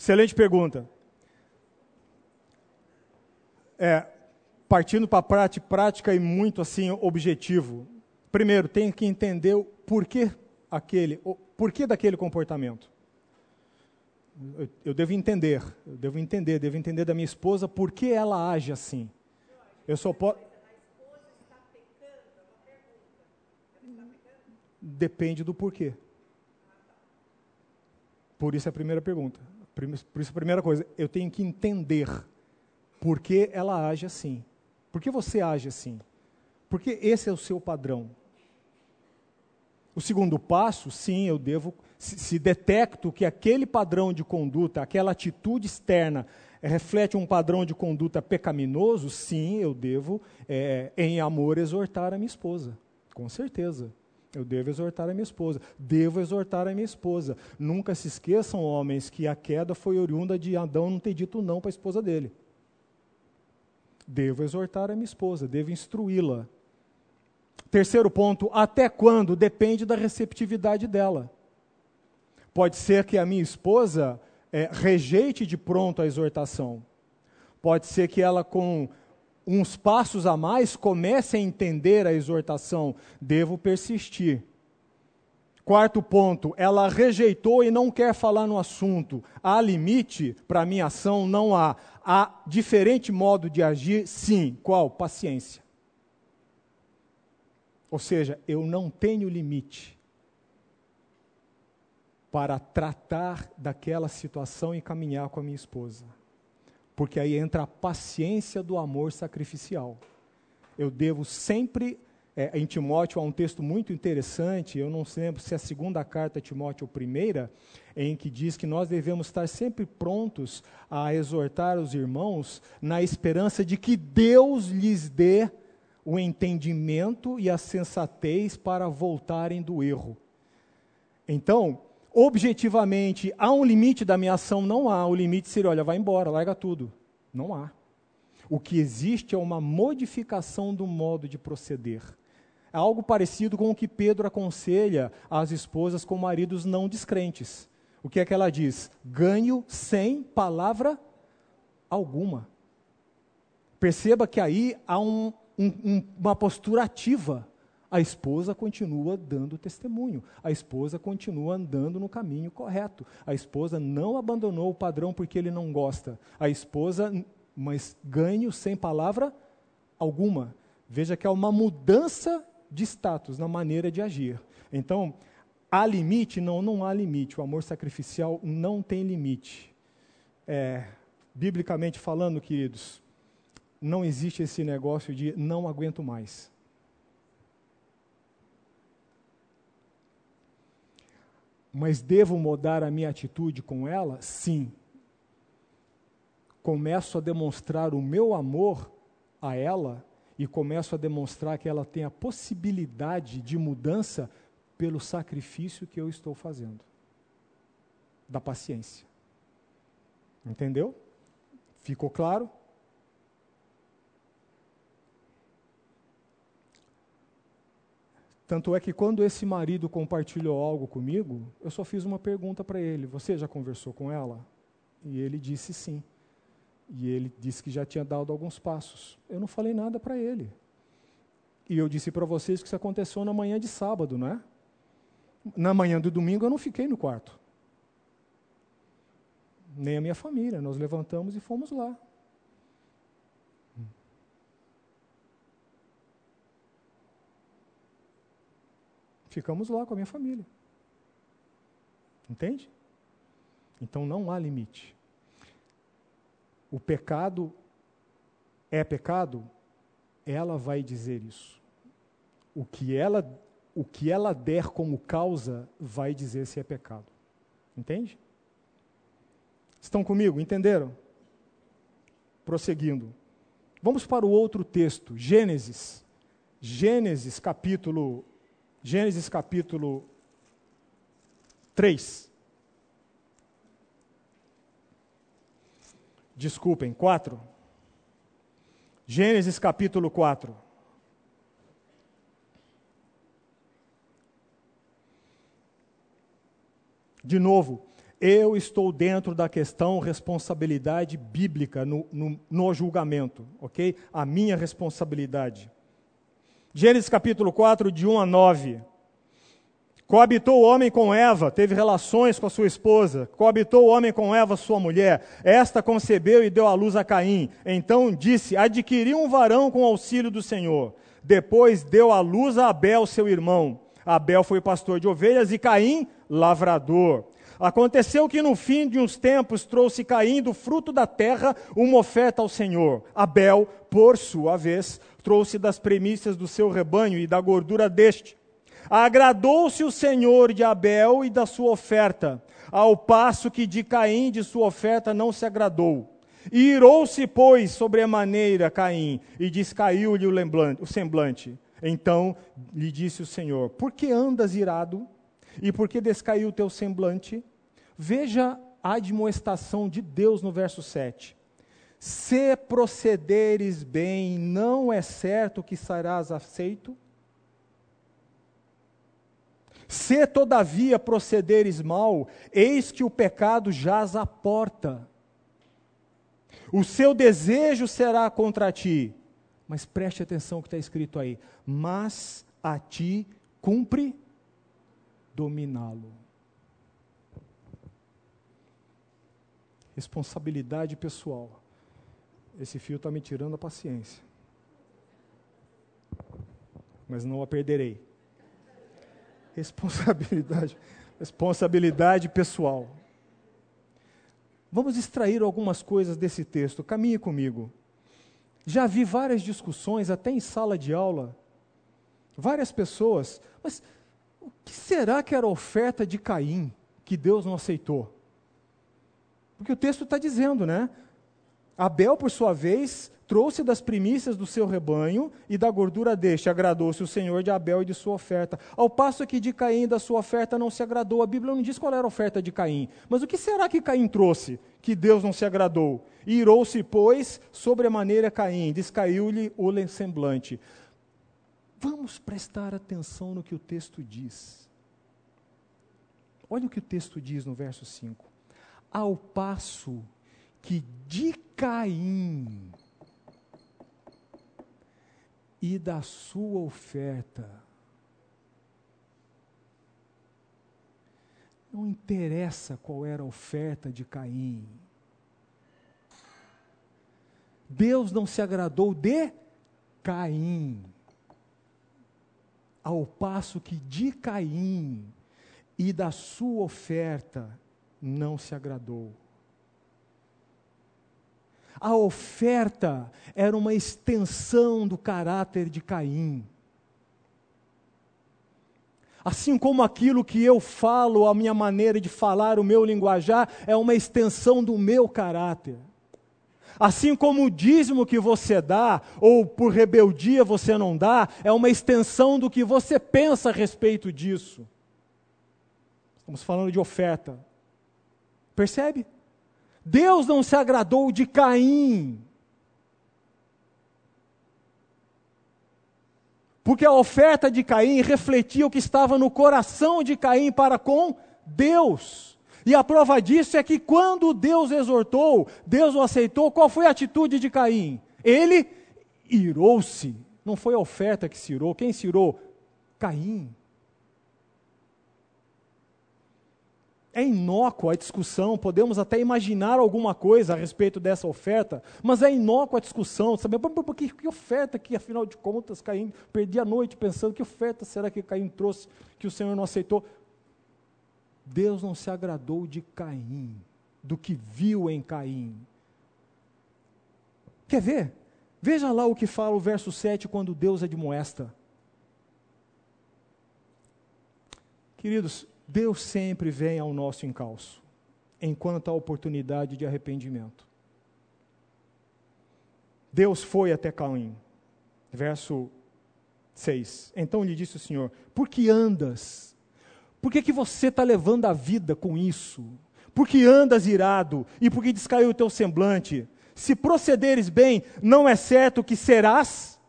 Excelente pergunta. É, partindo para a prática, e muito assim objetivo. Primeiro, tem que entender o porquê aquele, o porquê daquele comportamento. Eu, eu devo entender, eu devo entender, devo entender da minha esposa por que ela age assim. Eu só posso. Depende do porquê. Por isso é a primeira pergunta. Por isso, a primeira coisa, eu tenho que entender por que ela age assim. Por que você age assim? Porque esse é o seu padrão. O segundo passo, sim, eu devo, se, detecto que aquele padrão de conduta, aquela atitude externa, reflete um padrão de conduta pecaminoso, sim, eu devo, é, em amor, exortar a minha esposa. Com certeza. Eu devo exortar a minha esposa. Devo exortar a minha esposa. Nunca se esqueçam, homens, que a queda foi oriunda de Adão não ter dito não para a esposa dele. Devo exortar a minha esposa, devo instruí-la. Terceiro ponto, até quando? Depende da receptividade dela. Pode ser que a minha esposa é, rejeite de pronto a exortação. Pode ser que ela, com uns passos a mais, comece a entender a exortação. Devo persistir. Quarto ponto, ela rejeitou e não quer falar no assunto. Há limite para minha ação? Não há. Há diferente modo de agir? Sim. Qual? Paciência. Ou seja, eu não tenho limite para tratar daquela situação e caminhar com a minha esposa. Porque aí entra a paciência do amor sacrificial. Eu devo sempre. É, em Timóteo há um texto muito interessante, eu não lembro se é a segunda carta a Timóteo ou primeira, em que diz que nós devemos estar sempre prontos a exortar os irmãos na esperança de que Deus lhes dê o entendimento e a sensatez para voltarem do erro. Então, objetivamente, há um limite da minha ação? Não há. O limite seria: olha, vai embora, larga tudo. Não há. O que existe é uma modificação do modo de proceder. É algo parecido com o que Pedro aconselha às esposas com maridos não descrentes. O que é que ela diz? Ganho sem palavra alguma. Perceba que aí há um, um, um, uma postura ativa. A esposa continua dando testemunho, a esposa continua andando no caminho correto. A esposa não abandonou o padrão porque ele não gosta. A esposa, mas ganho sem palavra alguma. Veja que há uma mudança de status na maneira de agir. Então, há limite? Não, não há limite. O amor sacrificial não tem limite. É, biblicamente falando, queridos, não existe esse negócio de não aguento mais. Mas devo mudar a minha atitude com ela? Sim. Começo a demonstrar o meu amor a ela e começo a demonstrar que ela tem a possibilidade de mudança pelo sacrifício que eu estou fazendo. Da paciência. Entendeu? Ficou claro? Tanto é que quando esse marido compartilhou algo comigo, eu só fiz uma pergunta para ele: Você já conversou com ela? E ele disse sim. E ele disse que já tinha dado alguns passos. Eu não falei nada para ele. E eu disse para vocês que isso aconteceu na manhã de sábado, não é? Na manhã do domingo eu não fiquei no quarto. Nem a minha família. Nós levantamos e fomos lá. Ficamos lá com a minha família. Entende? Então não há limite. O pecado é pecado, ela vai dizer isso. O que ela, o que ela der como causa vai dizer se é pecado. Entende? Estão comigo? Entenderam? Prosseguindo. Vamos para o outro texto, Gênesis. Gênesis capítulo Gênesis capítulo 3. Desculpem, 4. Gênesis capítulo 4. De novo, eu estou dentro da questão responsabilidade bíblica no, no, no julgamento, ok? A minha responsabilidade. Gênesis capítulo 4, de 1 a 9. Coabitou o homem com Eva, teve relações com a sua esposa. Coabitou o homem com Eva, sua mulher. Esta concebeu e deu à luz a Caim. Então disse: Adquiri um varão com auxílio do Senhor. Depois deu à luz a Abel, seu irmão. Abel foi pastor de ovelhas e Caim, lavrador. Aconteceu que no fim de uns tempos trouxe Caim do fruto da terra uma oferta ao Senhor. Abel, por sua vez, trouxe das premissas do seu rebanho e da gordura deste. Agradou-se o Senhor de Abel e da sua oferta, ao passo que de Caim de sua oferta não se agradou. Irou-se, pois, sobremaneira Caim, e descaiu-lhe o semblante. Então lhe disse o Senhor: Por que andas irado? E por que descaiu o teu semblante? Veja a admoestação de Deus no verso 7. Se procederes bem, não é certo que serás aceito? Se todavia procederes mal, eis que o pecado jaz à porta. O seu desejo será contra ti. Mas preste atenção que está escrito aí. Mas a ti cumpre dominá-lo. Responsabilidade pessoal. Esse fio está me tirando a paciência. Mas não a perderei. Responsabilidade, responsabilidade pessoal. Vamos extrair algumas coisas desse texto. Caminhe comigo. Já vi várias discussões, até em sala de aula, várias pessoas, mas o que será que era a oferta de Caim que Deus não aceitou? Porque o texto está dizendo, né? Abel, por sua vez, trouxe das primícias do seu rebanho e da gordura deste. Agradou-se o Senhor de Abel e de sua oferta. Ao passo que de Caim da sua oferta não se agradou. A Bíblia não diz qual era a oferta de Caim. Mas o que será que Caim trouxe que Deus não se agradou? Irou-se, pois, sobremaneira Caim, descaiu-lhe o semblante. Vamos prestar atenção no que o texto diz. Olha o que o texto diz no verso 5. Ao passo que de Caim e da sua oferta. Não interessa qual era a oferta de Caim. Deus não se agradou de Caim, ao passo que de Caim e da sua oferta não se agradou. A oferta era uma extensão do caráter de Caim. Assim como aquilo que eu falo, a minha maneira de falar, o meu linguajar, é uma extensão do meu caráter. Assim como o dízimo que você dá, ou por rebeldia você não dá, é uma extensão do que você pensa a respeito disso. Estamos falando de oferta. Percebe? Deus não se agradou de Caim. Porque a oferta de Caim refletia o que estava no coração de Caim para com Deus. E a prova disso é que quando Deus exortou, Deus o aceitou, qual foi a atitude de Caim? Ele irou-se. Não foi a oferta que se irou. Quem se irou? Caim. É inócua a discussão, podemos até imaginar alguma coisa a respeito dessa oferta, mas é inócua a discussão, saber que, que oferta que, afinal de contas, Caim, perdi a noite pensando, que oferta será que Caim trouxe que o Senhor não aceitou? Deus não se agradou de Caim, do que viu em Caim. Quer ver? Veja lá o que fala o verso 7 quando Deus admoesta. Queridos, Deus sempre vem ao nosso encalço, enquanto há oportunidade de arrependimento. Deus foi até Caim, verso 6. Então lhe disse o Senhor: Por que andas? Por que, que você está levando a vida com isso? Por que andas irado? E por que descaiu o teu semblante? Se procederes bem, não é certo que serás?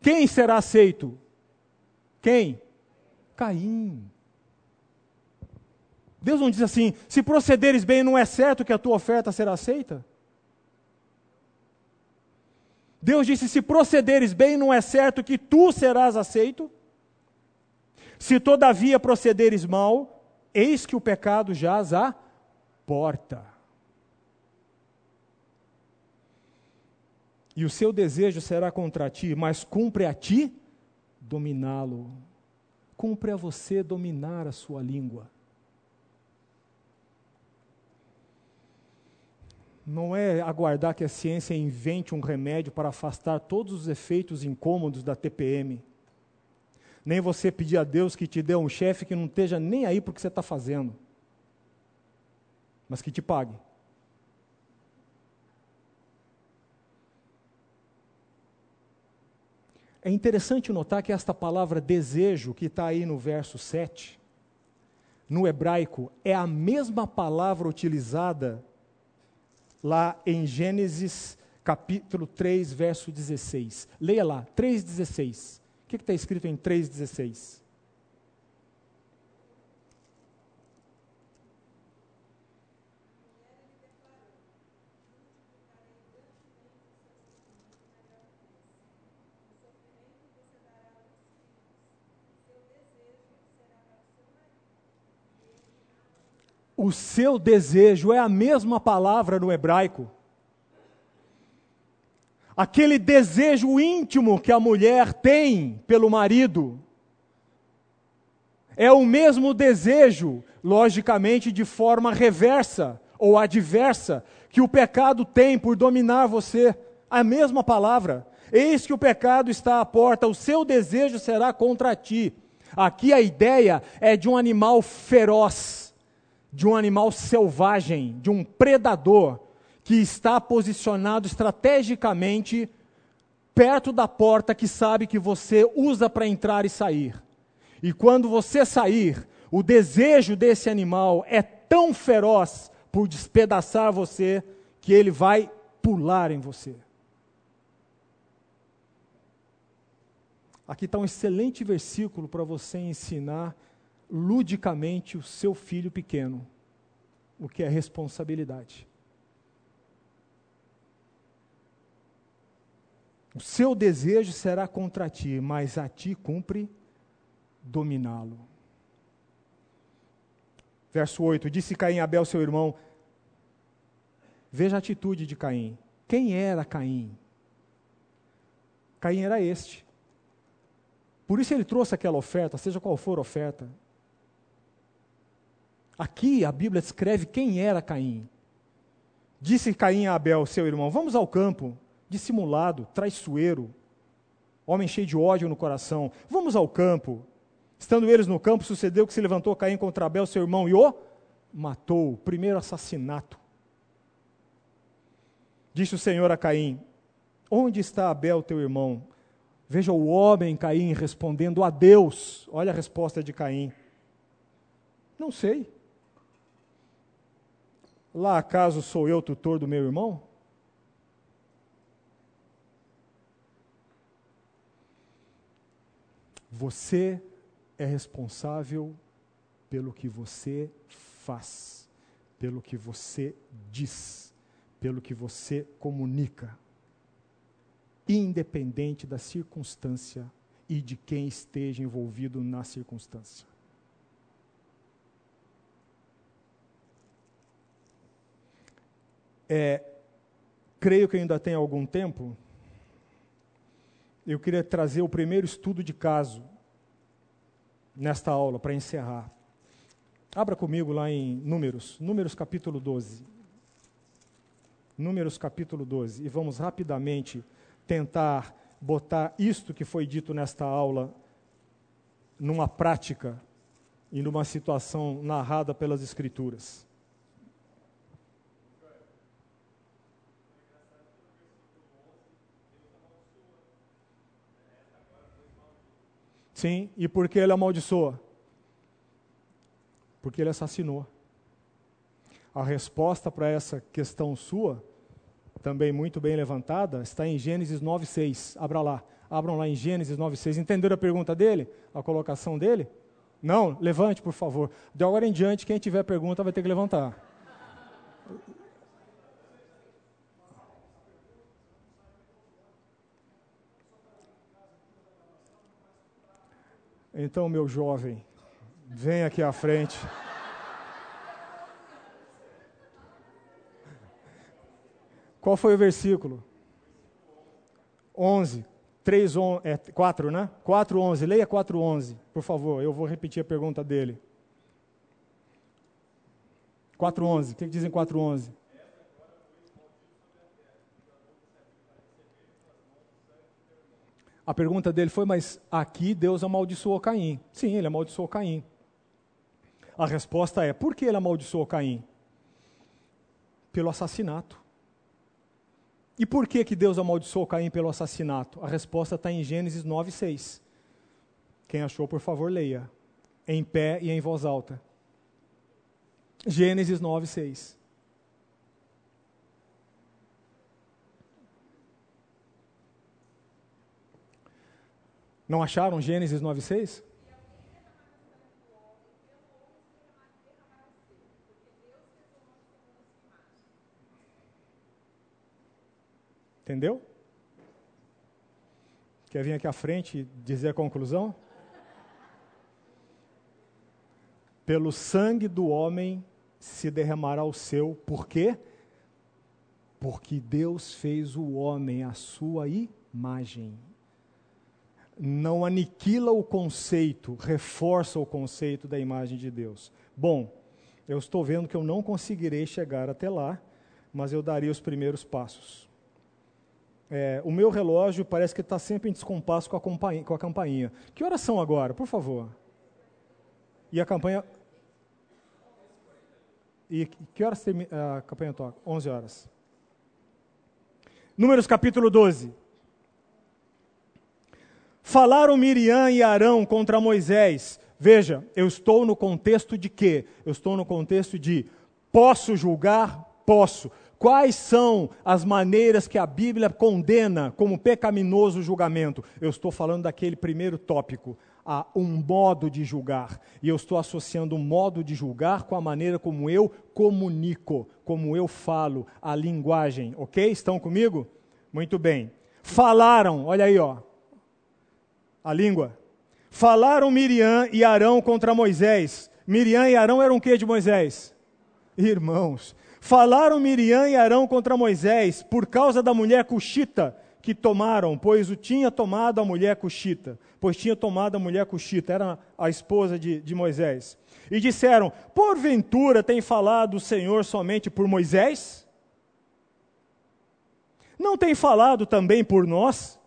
Quem será aceito? Quem? Caim. Deus não diz assim: se procederes bem, não é certo que a tua oferta será aceita? Deus disse: se procederes bem, não é certo que tu serás aceito? Se todavia procederes mal, eis que o pecado jaz à porta. E o seu desejo será contra ti, mas cumpre a ti dominá-lo. Cumpre a você dominar a sua língua. não é aguardar que a ciência invente um remédio para afastar todos os efeitos incômodos da TPM. Nem você pedir a Deus que te dê um chefe que não esteja nem aí para o que você está fazendo, mas que te pague. É interessante notar que esta palavra desejo, que está aí no verso 7, no hebraico, é a mesma palavra utilizada lá em Gênesis capítulo 3, verso 16. Leia lá, 3,16. O que está escrito em 3,16? O seu desejo é a mesma palavra no hebraico. Aquele desejo íntimo que a mulher tem pelo marido é o mesmo desejo, logicamente de forma reversa ou adversa, que o pecado tem por dominar você. A mesma palavra. Eis que o pecado está à porta, o seu desejo será contra ti. Aqui a ideia é de um animal feroz de um animal selvagem, de um predador que está posicionado estrategicamente perto da porta que sabe que você usa para entrar e sair. E quando você sair, o desejo desse animal é tão feroz por despedaçar você que ele vai pular em você. Aqui está um excelente versículo para você ensinar ludicamente o seu filho pequeno, o que é responsabilidade. O seu desejo será contra ti, mas a ti cumpre dominá-lo. Verso 8: Disse Caim a Abel, seu irmão. Veja a atitude de Caim. Quem era Caim? Caim era este. Por isso ele trouxe aquela oferta, seja qual for a oferta. Aqui a Bíblia descreve quem era Caim. Disse Caim a Abel, seu irmão: Vamos ao campo, dissimulado, traiçoeiro, homem cheio de ódio no coração. Vamos ao campo. Estando eles no campo, sucedeu que se levantou Caim contra Abel, seu irmão, e o matou. Primeiro assassinato. Disse o Senhor a Caim: Onde está Abel, teu irmão? Veja o homem Caim respondendo a Deus. Olha a resposta de Caim: Não sei. Lá acaso sou eu tutor do meu irmão? Você é responsável pelo que você faz, pelo que você diz, pelo que você comunica, independente da circunstância e de quem esteja envolvido na circunstância. É, creio que ainda tem algum tempo. Eu queria trazer o primeiro estudo de caso nesta aula, para encerrar. Abra comigo lá em Números, Números capítulo 12. Números capítulo 12. E vamos rapidamente tentar botar isto que foi dito nesta aula numa prática e numa situação narrada pelas Escrituras. Sim, e por que ele amaldiçoa? Porque ele assassinou. A resposta para essa questão sua, também muito bem levantada, está em Gênesis 9:6. Abra lá. Abram lá em Gênesis 9:6. Entenderam a pergunta dele? A colocação dele? Não? Levante, por favor. De agora em diante, quem tiver pergunta vai ter que levantar. Então, meu jovem, vem aqui à frente. Qual foi o versículo? 11. 3, on, é, 4, né? 4, 11. Leia 4, 11, por favor. Eu vou repetir a pergunta dele. 4, 11. O que, que diz em 4, 11? A pergunta dele foi: Mas aqui Deus amaldiçoou Caim? Sim, ele amaldiçoou Caim. A resposta é: Por que ele amaldiçoou Caim? Pelo assassinato. E por que, que Deus amaldiçoou Caim pelo assassinato? A resposta está em Gênesis 9, 6. Quem achou, por favor, leia. Em pé e em voz alta. Gênesis 9, 6. Não acharam Gênesis 9, 6? Entendeu? Quer vir aqui à frente e dizer a conclusão? Pelo sangue do homem se derramará o seu, por quê? Porque Deus fez o homem à sua imagem. Não aniquila o conceito, reforça o conceito da imagem de Deus. Bom, eu estou vendo que eu não conseguirei chegar até lá, mas eu darei os primeiros passos. É, o meu relógio parece que está sempre em descompasso com a, com a campainha. Que horas são agora, por favor? E a campanha. E que horas a campanha toca? 11 horas. Números capítulo 12. Falaram Miriam e Arão contra Moisés. Veja, eu estou no contexto de quê? Eu estou no contexto de posso julgar? Posso. Quais são as maneiras que a Bíblia condena como pecaminoso o julgamento? Eu estou falando daquele primeiro tópico, a um modo de julgar. E eu estou associando o um modo de julgar com a maneira como eu comunico, como eu falo, a linguagem, ok? Estão comigo? Muito bem. Falaram, olha aí, ó. A língua. Falaram Miriam e Arão contra Moisés. Miriam e Arão eram o que de Moisés? Irmãos. Falaram Miriam e Arão contra Moisés por causa da mulher cuxita que tomaram, pois o tinha tomado a mulher cuxita, pois tinha tomado a mulher cuxita, era a esposa de, de Moisés. E disseram: Porventura tem falado o Senhor somente por Moisés? Não tem falado também por nós?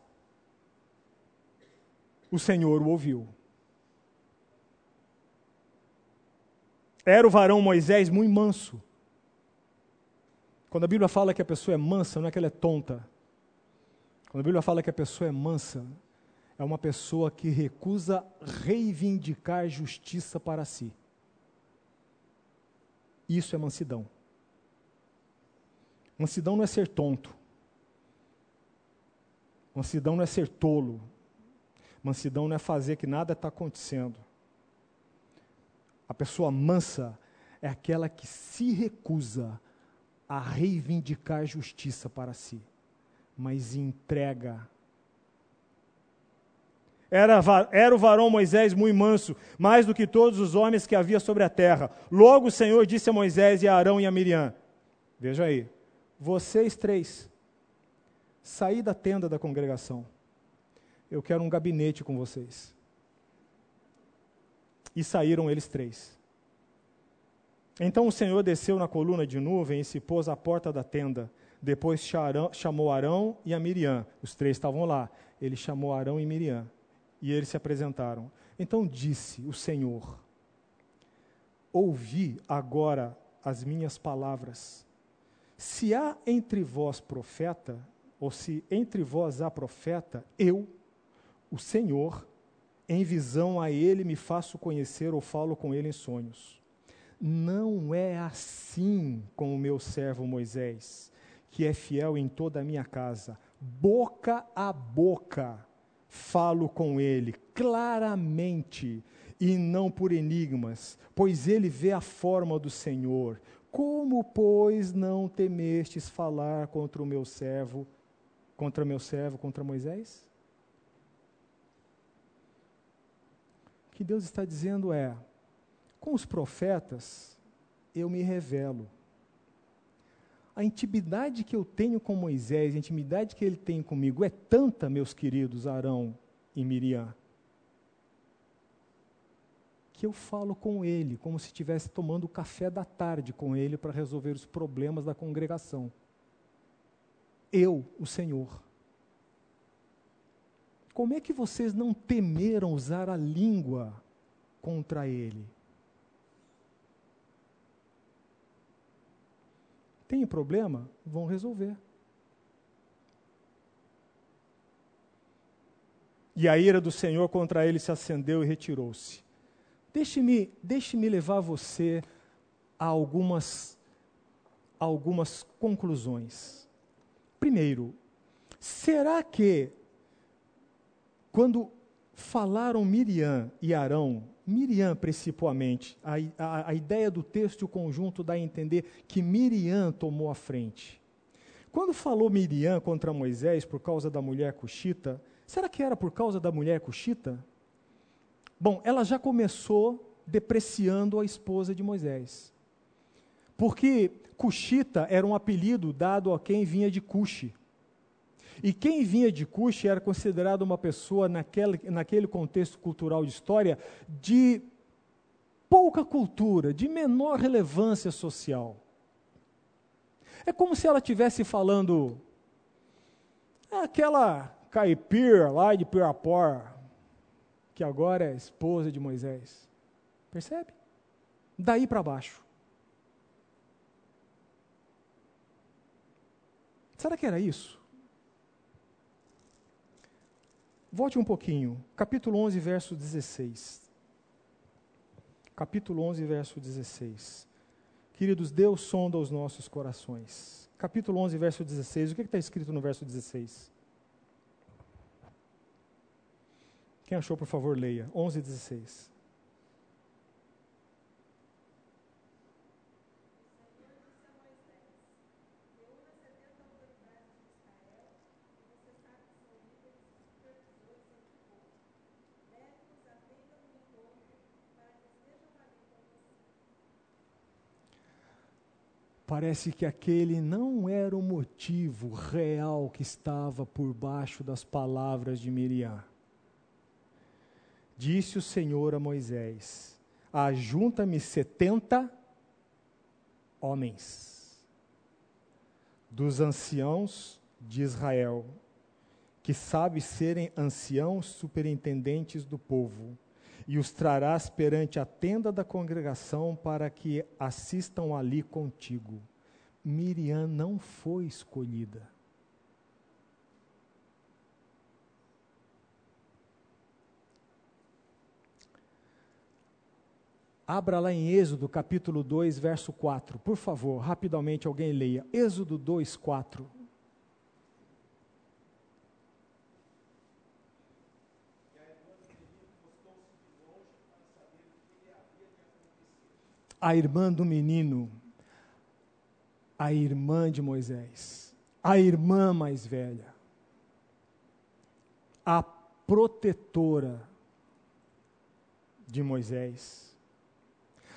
O Senhor o ouviu. Era o varão Moisés muito manso quando a Bíblia fala que a pessoa é mansa, não é que ela é tonta. Quando a Bíblia fala que a pessoa é mansa, é uma pessoa que recusa reivindicar justiça para si. Isso é mansidão. Mansidão não é ser tonto. Mansidão não é ser tolo. Mansidão não é fazer que nada está acontecendo. A pessoa mansa é aquela que se recusa a reivindicar justiça para si, mas entrega. Era, era o varão Moisés muito manso, mais do que todos os homens que havia sobre a terra. Logo o Senhor disse a Moisés e a Arão e a Miriam: Veja aí, vocês três, saí da tenda da congregação. Eu quero um gabinete com vocês. E saíram eles três. Então o Senhor desceu na coluna de nuvem e se pôs à porta da tenda. Depois chamou Arão e a Miriam. Os três estavam lá. Ele chamou Arão e Miriam. E eles se apresentaram. Então disse o Senhor: Ouvi agora as minhas palavras. Se há entre vós profeta, ou se entre vós há profeta, eu, o Senhor, em visão a ele me faço conhecer ou falo com ele em sonhos. Não é assim com o meu servo Moisés, que é fiel em toda a minha casa. Boca a boca falo com ele claramente e não por enigmas, pois ele vê a forma do Senhor. Como, pois, não temestes falar contra o meu servo, contra meu servo, contra Moisés? Que Deus está dizendo é: com os profetas, eu me revelo. A intimidade que eu tenho com Moisés, a intimidade que ele tem comigo é tanta, meus queridos Arão e Miriam, que eu falo com ele como se estivesse tomando o café da tarde com ele para resolver os problemas da congregação. Eu, o Senhor. Como é que vocês não temeram usar a língua contra ele? Tem problema? Vão resolver. E a ira do Senhor contra ele se acendeu e retirou-se. Deixe-me deixe levar você a algumas, a algumas conclusões. Primeiro, será que quando falaram Miriam e Arão, Miriam principalmente, a, a, a ideia do texto e o conjunto dá a entender que Miriam tomou a frente. Quando falou Miriam contra Moisés por causa da mulher cuxita, será que era por causa da mulher cuxita? Bom, ela já começou depreciando a esposa de Moisés. Porque cuxita era um apelido dado a quem vinha de Cuxi. E quem vinha de Cuxi era considerado uma pessoa, naquele, naquele contexto cultural de história, de pouca cultura, de menor relevância social. É como se ela estivesse falando, aquela caipira lá de Pirapor, que agora é esposa de Moisés. Percebe? Daí para baixo. Será que era isso? Volte um pouquinho, capítulo 11, verso 16. Capítulo 11, verso 16. Queridos, Deus sonda os nossos corações. Capítulo 11, verso 16. O que está escrito no verso 16? Quem achou, por favor, leia. 11, 16. Parece que aquele não era o motivo real que estava por baixo das palavras de Miriam. Disse o Senhor a Moisés: Ajunta-me setenta homens dos anciãos de Israel, que sabe serem anciãos superintendentes do povo e os trarás perante a tenda da congregação para que assistam ali contigo. Miriam não foi escolhida. Abra lá em Êxodo capítulo 2, verso 4. Por favor, rapidamente alguém leia. Êxodo 2, 4. A irmã do menino, a irmã de Moisés, a irmã mais velha, a protetora de Moisés,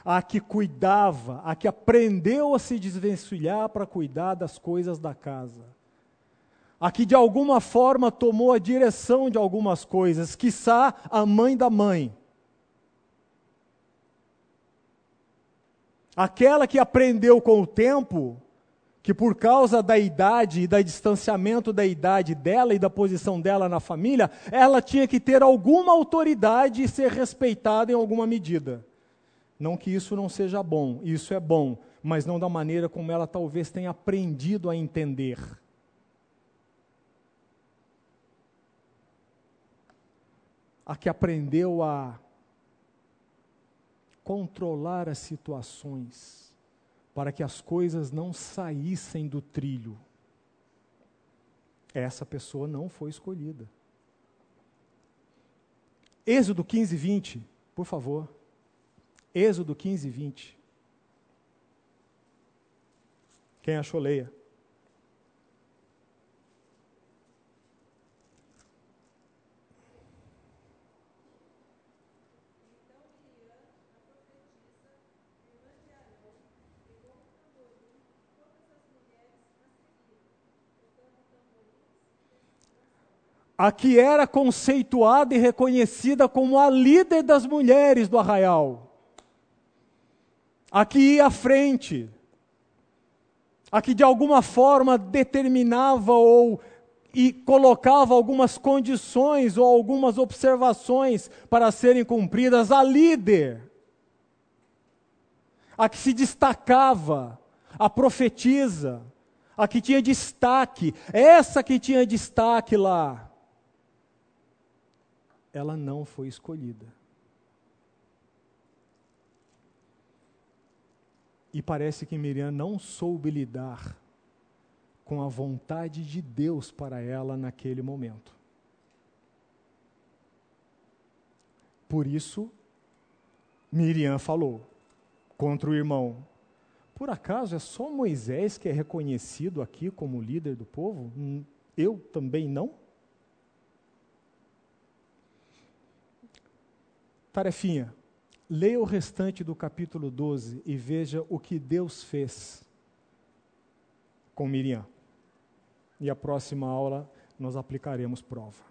a que cuidava, a que aprendeu a se desvencilhar para cuidar das coisas da casa, a que de alguma forma tomou a direção de algumas coisas, quiçá a mãe da mãe Aquela que aprendeu com o tempo que por causa da idade e do distanciamento da idade dela e da posição dela na família, ela tinha que ter alguma autoridade e ser respeitada em alguma medida. Não que isso não seja bom, isso é bom, mas não da maneira como ela talvez tenha aprendido a entender. A que aprendeu a controlar as situações para que as coisas não saíssem do trilho. Essa pessoa não foi escolhida. Êxodo 15, 20, por favor. Êxodo 15, 20. Quem achou, leia. A que era conceituada e reconhecida como a líder das mulheres do arraial, a que ia à frente, a que de alguma forma determinava ou e colocava algumas condições ou algumas observações para serem cumpridas, a líder, a que se destacava, a profetisa, a que tinha destaque, essa que tinha destaque lá ela não foi escolhida. E parece que Miriam não soube lidar com a vontade de Deus para ela naquele momento. Por isso, Miriam falou contra o irmão: Por acaso é só Moisés que é reconhecido aqui como líder do povo? Eu também não? Tarefinha. Leia o restante do capítulo 12 e veja o que Deus fez com Miriam. E a próxima aula nós aplicaremos prova.